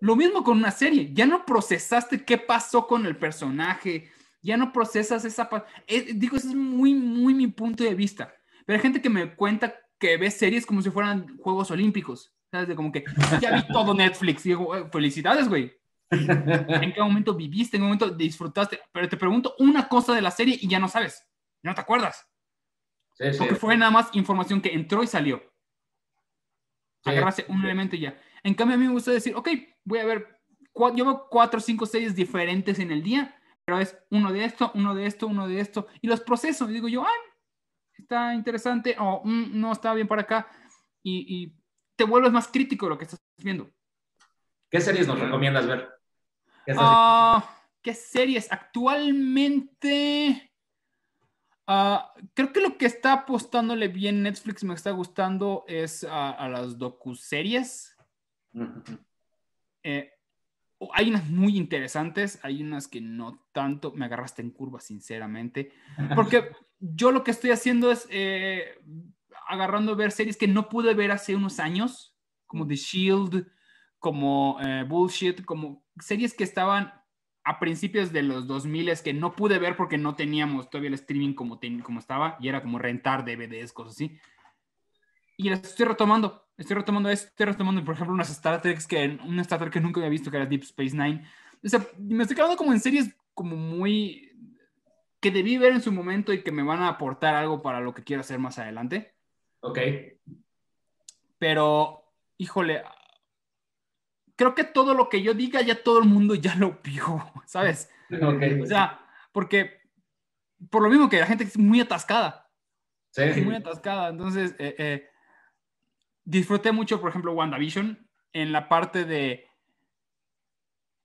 Lo mismo con una serie, ya no procesaste qué pasó con el personaje, ya no procesas esa... pa- eh, digo, ese es muy, muy mi punto de vista. Pero hay gente que me cuenta que ve series como si fueran Juegos Olímpicos. ¿Sabes? De como que ya vi todo Netflix. Y digo, "Eh, felicidades, güey. ¿En qué momento viviste? ¿En qué momento disfrutaste? Pero te pregunto una cosa de la serie y ya no sabes. Ya no te acuerdas. Sí, sí. Porque fue nada más información que entró y salió. Sí. Agarraste un elemento y ya. En cambio, a mí me gusta decir, ok, voy a ver, yo veo cuatro, cinco series diferentes en el día, pero es uno de esto, uno de esto, uno de esto, y los proceso. Y digo yo, ay, está interesante, o "Mm, no está bien para acá. Y, y te vuelves más crítico de lo que estás viendo. ¿Qué series nos recomiendas ver? ¿Qué series? Ah, ¿qué series? Actualmente, ah, creo que lo que está apostándole bien Netflix me está gustando es a las docuseries. eh, hay unas muy interesantes, hay unas que no tanto, me agarraste en curva, sinceramente, porque yo lo que estoy haciendo es eh, agarrando a ver series que no pude ver hace unos años, como The Shield, como eh, Bullshit, como series que estaban a principios de los 2000 que no pude ver porque no teníamos todavía el streaming como, como estaba y era como rentar DVDs, cosas así. Y las estoy retomando Estoy retomando esto, estoy retomando, por ejemplo, unas Star Trek que, una Star Trek que nunca había visto, que era Deep Space Nine. O sea, me estoy quedando como en series como muy... que debí ver en su momento y que me van a aportar algo para lo que quiero hacer más adelante. Ok. Pero, híjole, creo que todo lo que yo diga ya todo el mundo ya lo vio, ¿sabes? Okay. O sea, porque por lo mismo que la gente es muy atascada. Sí. Es muy atascada. Entonces, eh, eh, disfruté mucho, por ejemplo, WandaVision en la parte de...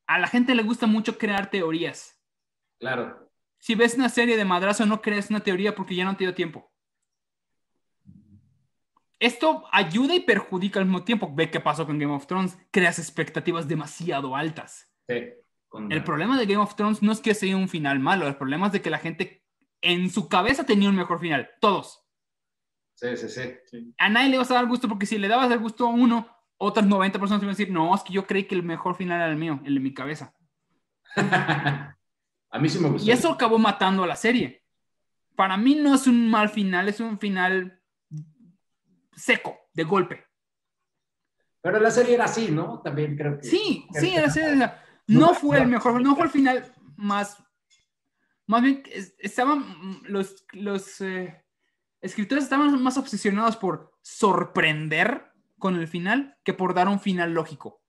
A la gente le gusta mucho crear teorías. Claro. Si ves una serie de madrazo, no crees una teoría porque ya no te dio tiempo. Esto ayuda y perjudica al mismo tiempo. Ve qué pasó con Game of Thrones. Creas expectativas demasiado altas. Sí, el problema de Game of Thrones no es que sea un final malo. El problema es de que la gente en su cabeza tenía un mejor final. Todos. Sí, sí, sí, A nadie le vas a dar gusto porque si le dabas el gusto a uno, otras 90 personas iban a decir, no, es que yo creí que el mejor final era el mío, el de mi cabeza. a mí sí me gustó. Y eso acabó matando a la serie. Para mí no es un mal final, es un final seco, de golpe. Pero la serie era así, ¿no? También creo que. Sí, sí, la serie. No fue el mejor, no fue el final más. Más bien, estaban los, los eh, escritores estaban más obsesionados por sorprender con el final que por dar un final lógico.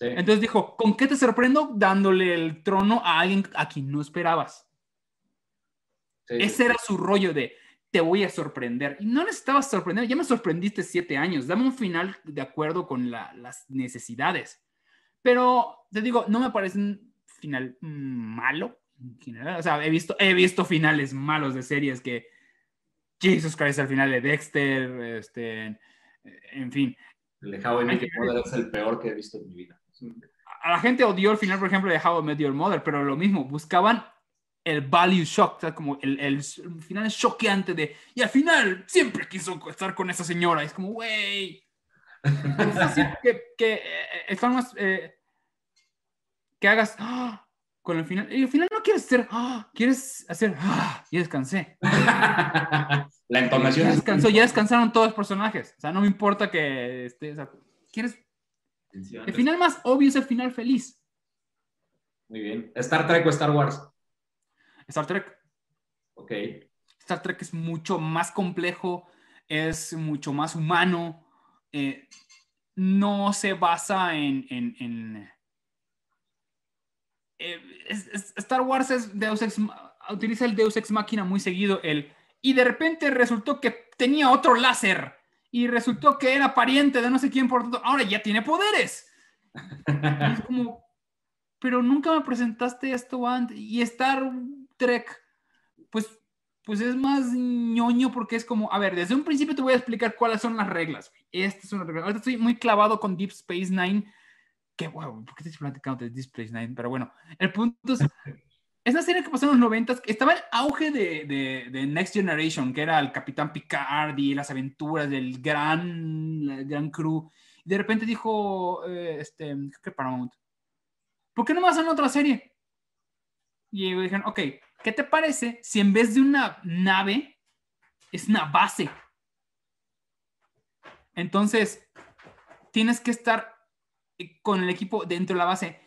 Entonces dijo, ¿con qué te sorprendo? Dándole el trono a alguien a quien no esperabas. Ese era su rollo de, te voy a sorprender. Y no necesitabas sorprender, ya me sorprendiste siete años, dame un final de acuerdo con las necesidades. Pero te digo, no me parece un final malo en general. O sea, he visto, he visto finales malos de series que Jesus Christ al final de Dexter, este, en fin. El de How I Met Your Mother es el peor que he visto en mi vida. A la gente odió el final, por ejemplo, de How I Met Your Mother, pero lo mismo, buscaban el value shock, o sea, como el, el, final choqueante de, y al final siempre quiso estar con esa señora, es como. Es así que, que eh, más, eh, que hagas, ¡ah! con el final. Y al final no quieres hacer, ¡ah! quieres hacer, ¡ah! y descansé. La entonación. Ya descansó, ya descansaron todos los personajes. O sea, no me importa que o sea, quieres. El final más obvio es el final feliz. Muy bien. ¿Star Trek o Star Wars? Star Trek. Ok. Star Trek es mucho más complejo, es mucho más humano. Eh, no se basa en, en eh, Star Wars es Deus Ex, utiliza el Deus Ex Máquina muy seguido, el, y de repente resultó que tenía otro láser, y resultó que era pariente de no sé quién, por tanto, ahora ya tiene poderes. es como, pero nunca me presentaste esto antes, y Star Trek, pues, pues es más ñoño porque es como, a ver, desde un principio te voy a explicar cuáles son las reglas. Estas son las reglas. Ahorita estoy muy clavado con Deep Space Nine qué wow, ¿por qué te estoy platicando de Display Nine? Pero bueno, el punto es, es una serie que pasó en los 90 estaba el auge de, de, Next Generation, que era el Capitán Picard y las aventuras del gran, gran crew. De repente dijo, eh, este, ¿qué Paramount? ¿Por qué no me hacen otra serie? Y dijeron, ok, ¿qué te parece si en vez de una nave es una base? Entonces, tienes que estar con el equipo dentro de la base.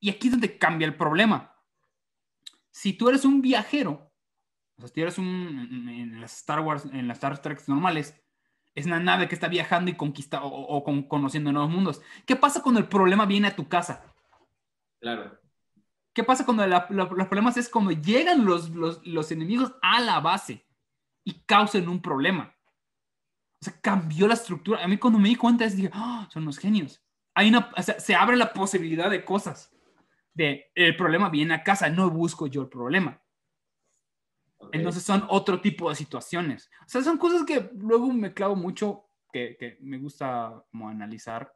Y aquí es donde cambia el problema. Si tú eres un viajero, o sea, si eres un, en las Star Wars, en las Star Trek normales, es una nave que está viajando y conquista o, conociendo nuevos mundos. ¿Qué pasa cuando el problema viene a tu casa? Claro. ¿Qué pasa cuando los problemas es cuando llegan los, los, los, enemigos a la base y causan un problema? O sea, cambió la estructura. A mí cuando me di cuenta, es dije, ¡Ah! son los genios hay una, o sea, se abre la posibilidad de cosas. De el problema viene a casa, no busco yo el problema. Okay. Entonces son otro tipo de situaciones. O sea, son cosas que luego me clavo mucho, que, que me gusta como analizar.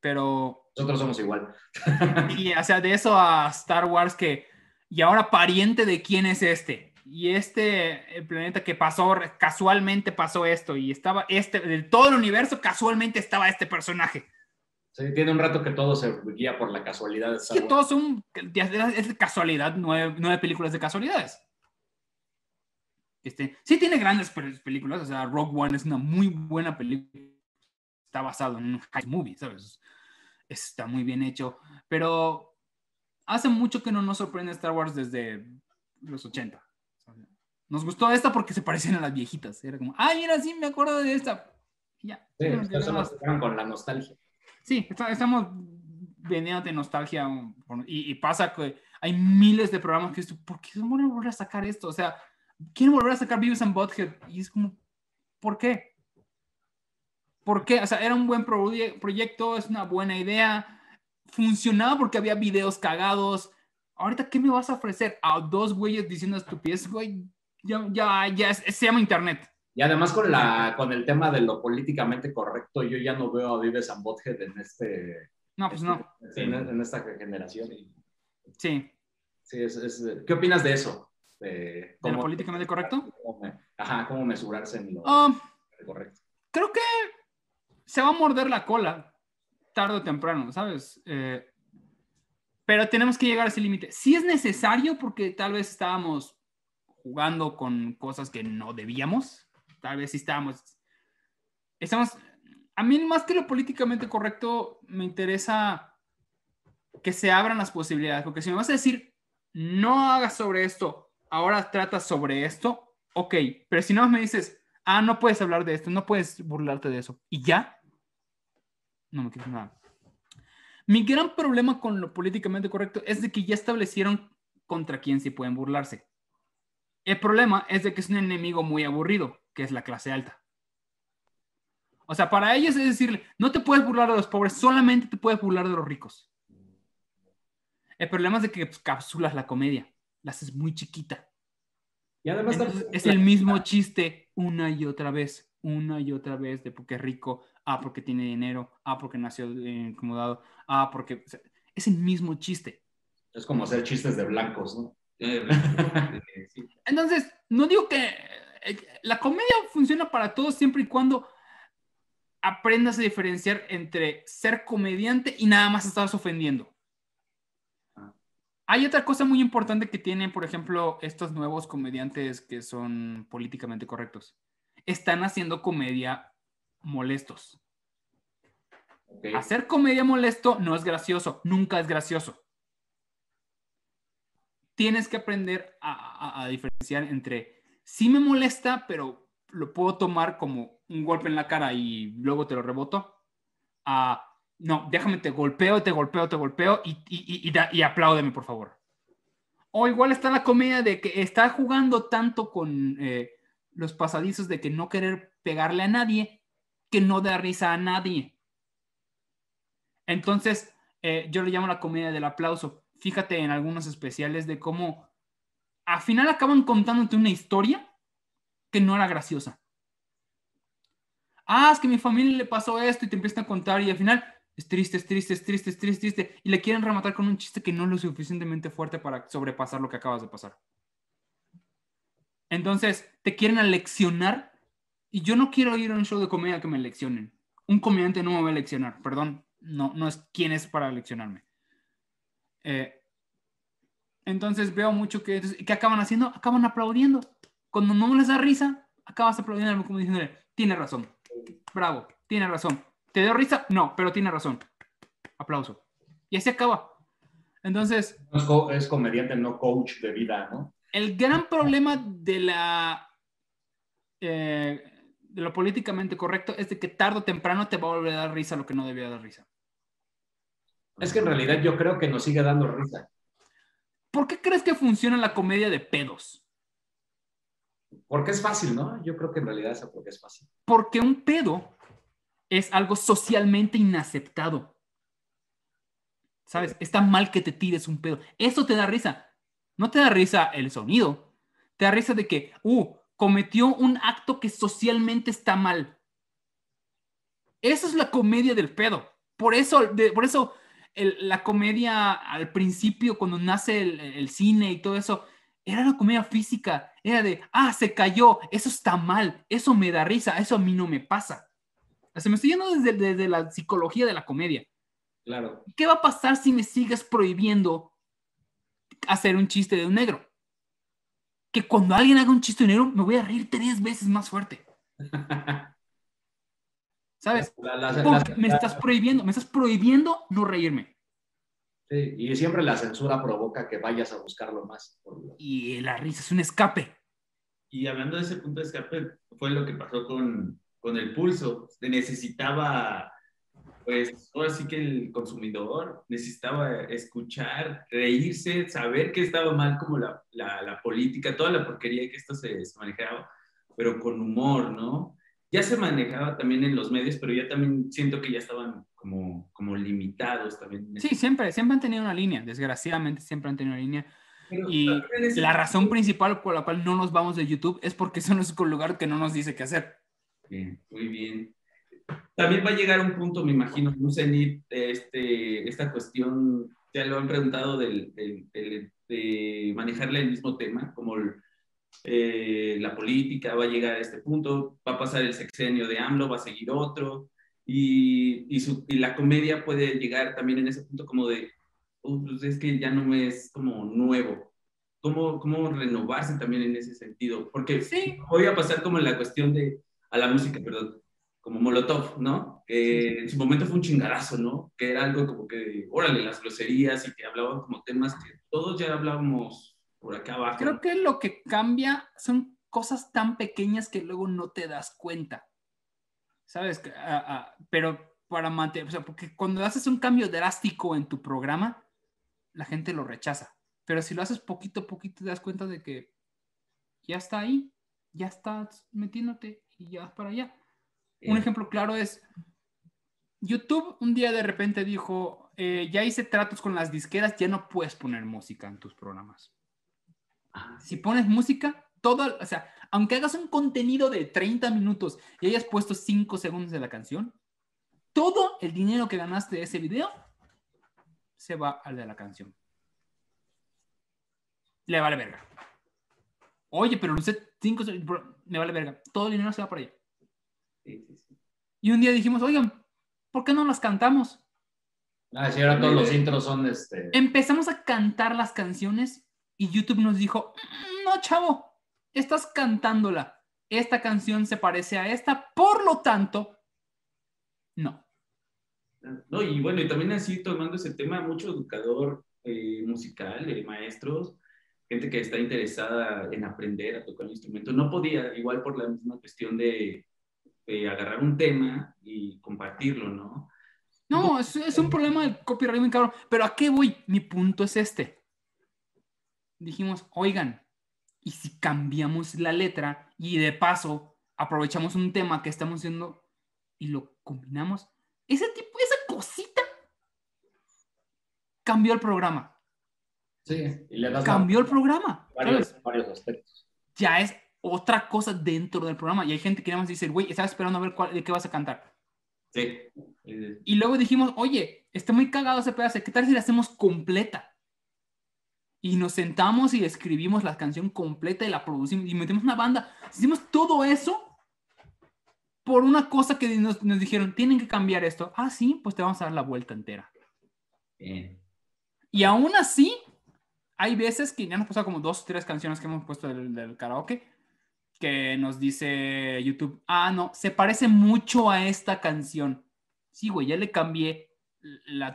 Pero Nosotros somos igual. y, o sea, de eso a Star Wars que, y ahora pariente de quién es este. Y este el planeta que pasó, casualmente pasó esto. Y estaba este, de todo el universo, casualmente estaba este personaje. Sí, tiene un rato que todo se guía por la casualidad. De que todos son, es casualidad, nueve, nueve películas de casualidades. Este, sí tiene grandes pe- películas, o sea, Rogue One es una muy buena película. Está basado en un high movie, ¿sabes? Está muy bien hecho, pero hace mucho que no nos sorprende Star Wars desde los 80. Nos gustó esta porque se parecen a las viejitas. Era como, ah, mira, sí, me acuerdo de esta. Y Ya. Sí, tocaron con la nostalgia. Sí, está- estamos vendiendo de nostalgia um, y, y pasa que hay miles de programas que esto, ¿por qué van a volver a sacar esto? O sea, quieren volver a sacar Beavis and Butthead y es como, ¿por qué? ¿Por qué? O sea, era un buen proye- proyecto, es una buena idea, funcionaba porque había videos cagados. Ahorita, ¿qué me vas a ofrecer? A dos güeyes diciendo estupidez, güey, ya, ya, ya, es- se llama internet. Y además con, la, con el tema de lo políticamente correcto, yo ya no veo a Vives and Butthead en, este, No, pues no, en, en esta generación. sí. Sí, es, es- ¿Qué opinas de eso? De ¿De lo cómo, políticamente correcto? cómo ajá, cómo mesurarse en lo Ah, correcto. creo que se va a morder la cola tarde o temprano, ¿sabes? Eh, pero tenemos que llegar a ese límite. Si es necesario, porque tal vez estábamos jugando con cosas que no debíamos, tal vez sí estábamos... Estamos... A mí más que lo políticamente correcto, me interesa que se abran las posibilidades, porque si me vas a decir, no hagas sobre esto, ahora trata sobre esto, ok, pero si no me dices, ah, no puedes hablar de esto, no puedes burlarte de eso, y ya, no me quieres nada. Mi gran problema con lo políticamente correcto es de que ya establecieron contra quién sí pueden burlarse. El problema es de que es un enemigo muy aburrido, que es la clase alta. O sea, para ellos es decirle, no te puedes burlar de los pobres, solamente te puedes burlar de los ricos. El problema es de que pues, capsulas la comedia, la haces muy chiquita. Y además Entonces, es el mismo chiste una y otra vez, una y otra vez de porque es rico, ah, porque tiene dinero, ah, porque nació eh, incomodado, ah, porque... o sea, es el mismo chiste. es como hacer chistes de blancos, ¿no? Eh, eh. Entonces, no digo que eh, la comedia funciona para todos siempre y cuando aprendas a diferenciar entre ser comediante y nada más estás ofendiendo. Ah. Hay otra cosa muy importante que tienen, por ejemplo, estos nuevos comediantes que son políticamente correctos. Están haciendo comedia molestos. Hacer comedia molesto no es gracioso, nunca es gracioso. Tienes que aprender a, a- a diferenciar entre sí me molesta, pero lo puedo tomar como un golpe en la cara y luego te lo reboto. A no, déjame, te golpeo, te golpeo, te golpeo y, y, y, y da- y apláudeme, por favor. O igual está la comedia de que está jugando tanto con eh, los pasadizos de que no querer pegarle a nadie que no da risa a nadie. Entonces, eh, yo le llamo la comedia del aplauso. Fíjate en algunos especiales de cómo al final acaban contándote una historia que no era graciosa. Ah, es que a mi familia le pasó esto y te empiezan a contar y al final es triste, es triste, es triste, es triste, es triste. Y le quieren rematar con un chiste que no es lo suficientemente fuerte para sobrepasar lo que acabas de pasar. Entonces, te quieren aleccionar y yo no quiero ir a un show de comedia que me leccionen. Un comediante no me va a leccionar, perdón, no, no es quién es para leccionarme. Eh, entonces veo mucho que, ¿qué acaban haciendo? Acaban aplaudiendo. Cuando no les da risa, acabas aplaudiendo como diciéndole, tiene razón, bravo, tiene razón. ¿Te dio risa? No, pero tiene razón. Aplauso. Y así acaba. Entonces, es comediante, no coach de vida, ¿no? El gran problema de la eh, de lo políticamente correcto es de que tarde o temprano te va a volver a dar risa lo que no debía dar risa. Es que en realidad yo creo que nos sigue dando risa. ¿Por qué crees que funciona la comedia de pedos? Porque es fácil, ¿no? Yo creo que en realidad es porque es fácil. Porque un pedo es algo socialmente inaceptado. ¿Sabes? Está mal que te tires un pedo. Eso te da risa. No te da risa el sonido. Te da risa de que, uh, cometió un acto que socialmente está mal. Esa es la comedia del pedo. Por eso, por eso la comedia al principio, cuando nace el, cine y todo eso, era una comedia física. Era de, ah, se cayó, eso está mal, eso me da risa, eso a mí no me pasa. Se me estoy yendo desde, desde la psicología de la comedia. Claro. ¿Qué va a pasar si me sigues prohibiendo hacer un chiste de un negro? Que cuando alguien haga un chiste de negro, me voy a reír tres veces más fuerte. ¿Sabes? me estás prohibiendo, me estás prohibiendo no reírme. Sí, y siempre la censura provoca que vayas a buscarlo más. Y la risa es un escape. Y hablando de ese punto de escape, fue lo que pasó con, con el pulso. Necesitaba, pues, ahora sí que el consumidor necesitaba escuchar, reírse, saber que estaba mal como la, la, la política, toda la porquería que esto se, se manejaba, pero con humor, ¿no? ya se manejaba también en los medios, pero ya también siento que ya estaban como, como limitados también. Sí, siempre, siempre han tenido una línea, desgraciadamente siempre han tenido una línea. y la razón principal por la cual no nos vamos de YouTube es porque es un lugar que no nos dice qué hacer. Bien, muy bien. También va a llegar un punto, me imagino, no sé, este, esta cuestión, ya lo han preguntado, del, de manejarle el mismo tema, como el, eh, la política va a llegar a este punto, va a pasar el sexenio de AMLO, va a seguir otro, y, y, la comedia puede llegar también en ese punto como de, oh, pues es que ya no es como nuevo. ¿Cómo, ¿Cómo renovarse también en ese sentido? Porque sí. voy a pasar como en la cuestión de, a la música, perdón, como Molotov, ¿no? Que en su momento fue un chingarazo, ¿no? Que era algo como que, órale, las groserías y que hablaban como temas que todos ya hablábamos por acá abajo. Creo que lo que cambia son cosas tan pequeñas que luego no te das cuenta. ¿Sabes? Ah, ah, pero para mantener, o sea, porque cuando haces un cambio drástico en tu programa, la gente lo rechaza. Pero si lo haces poquito a poquito, te das cuenta de que ya está ahí, ya estás metiéndote y ya vas para allá. Un ejemplo claro es, YouTube un día de repente dijo, eh, ya hice tratos con las disqueras, ya no puedes poner música en tus programas. Si pones música, todo, o sea, aunque hagas un contenido de 30 minutos y hayas puesto 5 segundos de la canción, todo el dinero que ganaste de ese video se va al de la canción. Le vale verga. Oye, pero lo hice 5 me vale verga. Todo el dinero se va para allá. Y un día dijimos, oigan, ¿por qué no las cantamos? Ah, si ahora todos los intros son este. Empezamos a cantar las canciones y YouTube nos dijo, mm, no, chavo, estás cantándola. Esta canción se parece a esta, por lo tanto, no. No, y bueno, y también así tomando ese tema, mucho educador eh, musical, eh, maestros, gente que está interesada en aprender a tocar un instrumento, no podía, igual por la misma cuestión de, agarrar un tema y compartirlo, ¿no? No, es, es un problema del copyright muy cabrón. Pero ¿a qué voy? Mi punto es este dijimos, oigan, ¿y si cambiamos la letra y de paso aprovechamos un tema que estamos haciendo y lo combinamos? Ese tipo, esa cosita cambió el programa. Sí, y le das cambió el programa. Varios, aspectos. Ya es otra cosa dentro del programa. Y hay gente que nada más dice, güey, estaba esperando a ver cuál, de qué vas a cantar. Sí. Y luego dijimos, oye, está muy cagado ese pedazo, ¿qué tal si la hacemos completa? y nos sentamos y escribimos la canción completa y la producimos y metemos una banda. Hicimos todo eso por una cosa que nos, dijeron, tienen que cambiar esto. Ah, sí, pues te vamos a dar la vuelta entera. Y aún así, hay veces que ya nos pasado como dos o tres canciones que hemos puesto del, karaoke, que nos dice YouTube, ah, no, se parece mucho a esta canción. Sí, güey, ya le cambié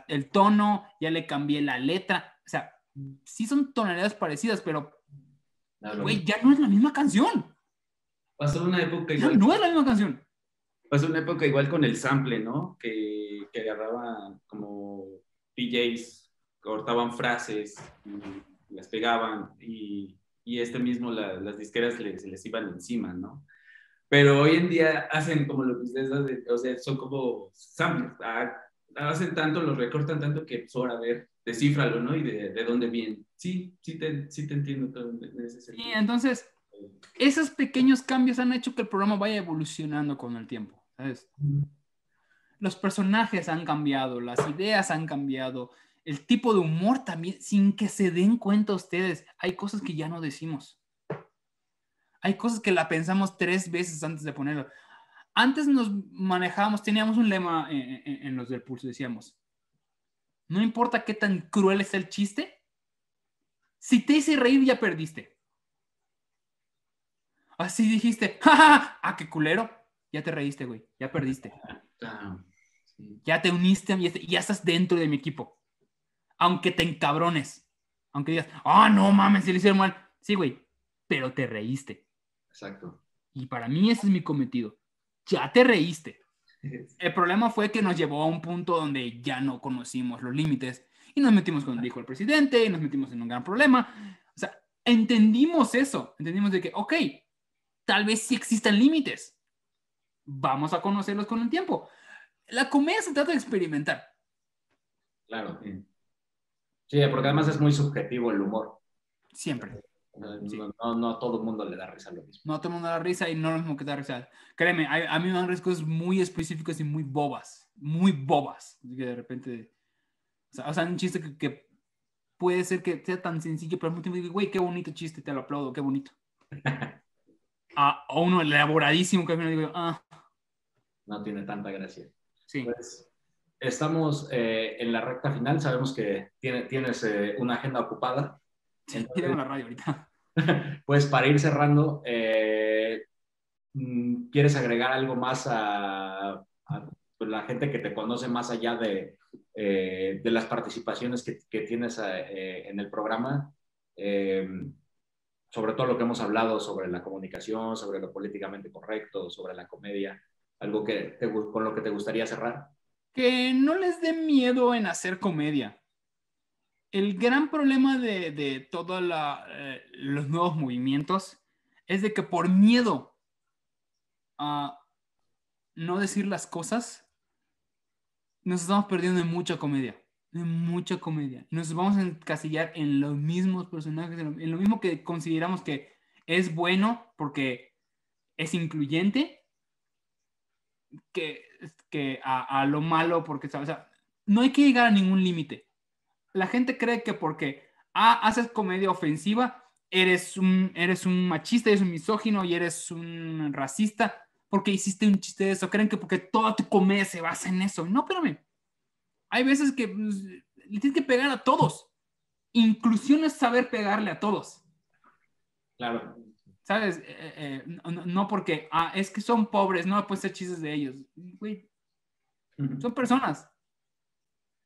el tono, ya le cambié la letra. O sea, sí son tonalidades parecidas, pero, güey, ya no es la misma canción. Pasó una época igual. Ya no es la misma canción. Pasó una época igual con el sample, ¿no? Que, que agarraban como DJs, cortaban frases y las pegaban y, y este mismo las disqueras les, les iban encima, ¿no? pero hoy en día hacen como lo que ustedes hacen, o sea, son como samples, ah, hacen tanto, los recortan tanto que pues ahora a ver, descífralo, ¿no? Y de, de dónde viene. Sí, sí te, sí te entiendo en ese sentido. Y entonces, esos pequeños cambios han hecho que el programa vaya evolucionando con el tiempo, ¿sabes? Los personajes han cambiado, las ideas han cambiado, el tipo de humor también, sin que se den cuenta ustedes, hay cosas que ya no decimos. Hay cosas que la pensamos tres veces antes de ponerlo. Antes nos manejábamos, teníamos un lema en, los del pulso, decíamos, no importa qué tan cruel es el chiste, si te hice reír ya perdiste. Así dijiste, ¡Ja, ja, ah, qué culero! Ya te reíste, güey, ya perdiste. Ah, ya te uniste, ya estás dentro de mi equipo aunque te encabrones, aunque digas, ah, no mames, se le hicieron mal. Sí, güey, pero te reíste. Exacto. Y para mí ese es mi cometido. Ya te reíste. El problema fue que nos llevó a un punto donde ya no conocimos los límites y nos metimos con el dijo el presidente y nos metimos en un gran problema. O sea, entendimos eso. Entendimos de que, ok, tal vez sí existan límites. Vamos a conocerlos con el tiempo. La comedia se trata de experimentar. Claro. Sí, porque además es muy subjetivo el humor. Siempre. No, no, a todo el mundo le da risa lo mismo. No a todo el mundo le da risa y no lo mismo que da risa. Créeme, a, mí me dan cosas muy específicas y muy bobas. Muy bobas. Que de repente. O sea, un chiste que, puede ser que sea tan sencillo, pero al mismo tiempo digo, güey, qué bonito chiste, te lo aplaudo, qué bonito. a, uno elaboradísimo que a mí me digo, ah. No tiene tanta gracia. Sí. Pues, estamos eh, en la recta final, sabemos que tiene, tienes eh, una agenda ocupada. Sí, tengo la radio ahorita. Pues para ir cerrando, eh, mm, ¿quieres agregar algo más a, pues, la gente que te conoce más allá de, de las participaciones que, que tienes en el programa? sobre todo lo que hemos hablado sobre la comunicación, sobre lo políticamente correcto, sobre la comedia, algo que con lo que te gustaría cerrar que no les dé miedo en hacer comedia. El gran problema de, todos eh, los nuevos movimientos es de que por miedo a no decir las cosas, nos estamos perdiendo en mucha comedia, en mucha comedia. Nos vamos a encasillar en los mismos personajes, en lo mismo que consideramos que es bueno porque es incluyente, que que a, lo malo, porque, o sea, no hay que llegar a ningún límite. La gente cree que porque ah, haces comedia ofensiva, eres un, eres un machista, eres un misógino y eres un racista porque hiciste un chiste de eso. Creen que porque toda tu comedia se basa en eso. No, espérame. Hay veces que pues, le tienes que pegar a todos. Inclusión es saber pegarle a todos. Claro. ¿Sabes? Eh, eh, no, porque, ah, es que son pobres, no puedes hacer chistes de ellos. son personas.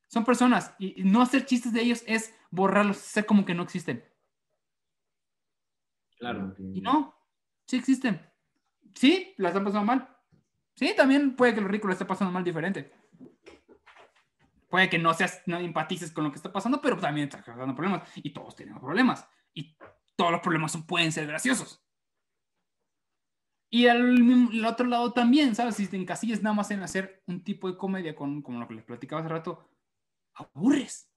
Son personas. Y, no hacer chistes de ellos es borrarlos, ser como que no existen. Claro. Y no, sí existen. Sí, la están pasando mal. Sí, también puede que lo rico lo esté pasando mal diferente. Puede que no seas, no empatices con lo que está pasando, pero también está causando problemas. Y todos tenemos problemas. Y todos los problemas pueden ser graciosos. Y al, otro lado también, ¿sabes? Si te encasillas nada más en hacer un tipo de comedia con, como lo que les platicaba hace rato, aburres,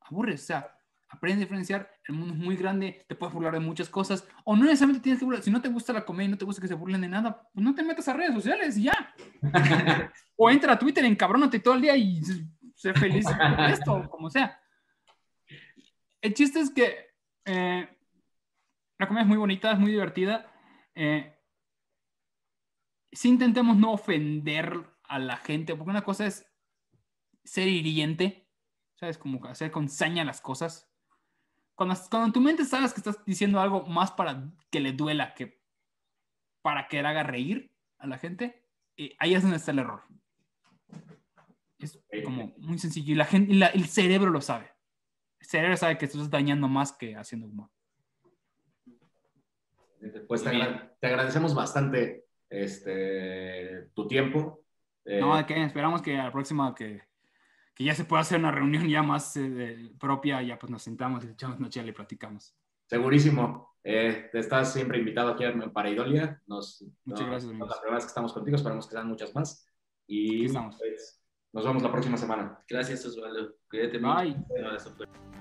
aburres, o sea, aprende a diferenciar, el mundo es muy grande, te puedes burlar de muchas cosas, o no necesariamente tienes que burlar, si no te gusta la comedia y no te gusta que se burlen de nada, pues no te metas a redes sociales y ya. o entra a Twitter, encabrónate todo el día y sé feliz con esto, como sea. El chiste es que eh, la comedia es muy bonita, es muy divertida. Eh, si intentemos no ofender a la gente, porque una cosa es ser hiriente, ¿sabes? Como hacer con saña las cosas. Cuando, cuando en tu mente sabes que estás diciendo algo más para que le duela que para que le haga reír a la gente, eh, ahí es donde está el error. Es como muy sencillo y la gente, el cerebro lo sabe. El cerebro sabe que estás dañando más que haciendo humor. Pues te agradecemos bastante este, tu tiempo. Eh, no, ¿de qué? Esperamos que a la próxima que, que ya se pueda hacer una reunión ya más eh, propia, ya pues nos sentamos y echamos una chela y platicamos. Segurísimo. Eh, te estás siempre invitado aquí para Idolia. Nos, Muchas no, gracias, no, amigos. la primera vez que estamos contigo, esperamos que sean muchas más. Y Aquí estamos. pues, nos vemos la próxima semana. Gracias, Osvaldo. Cuídate Bye. mucho. Un abrazo fuerte.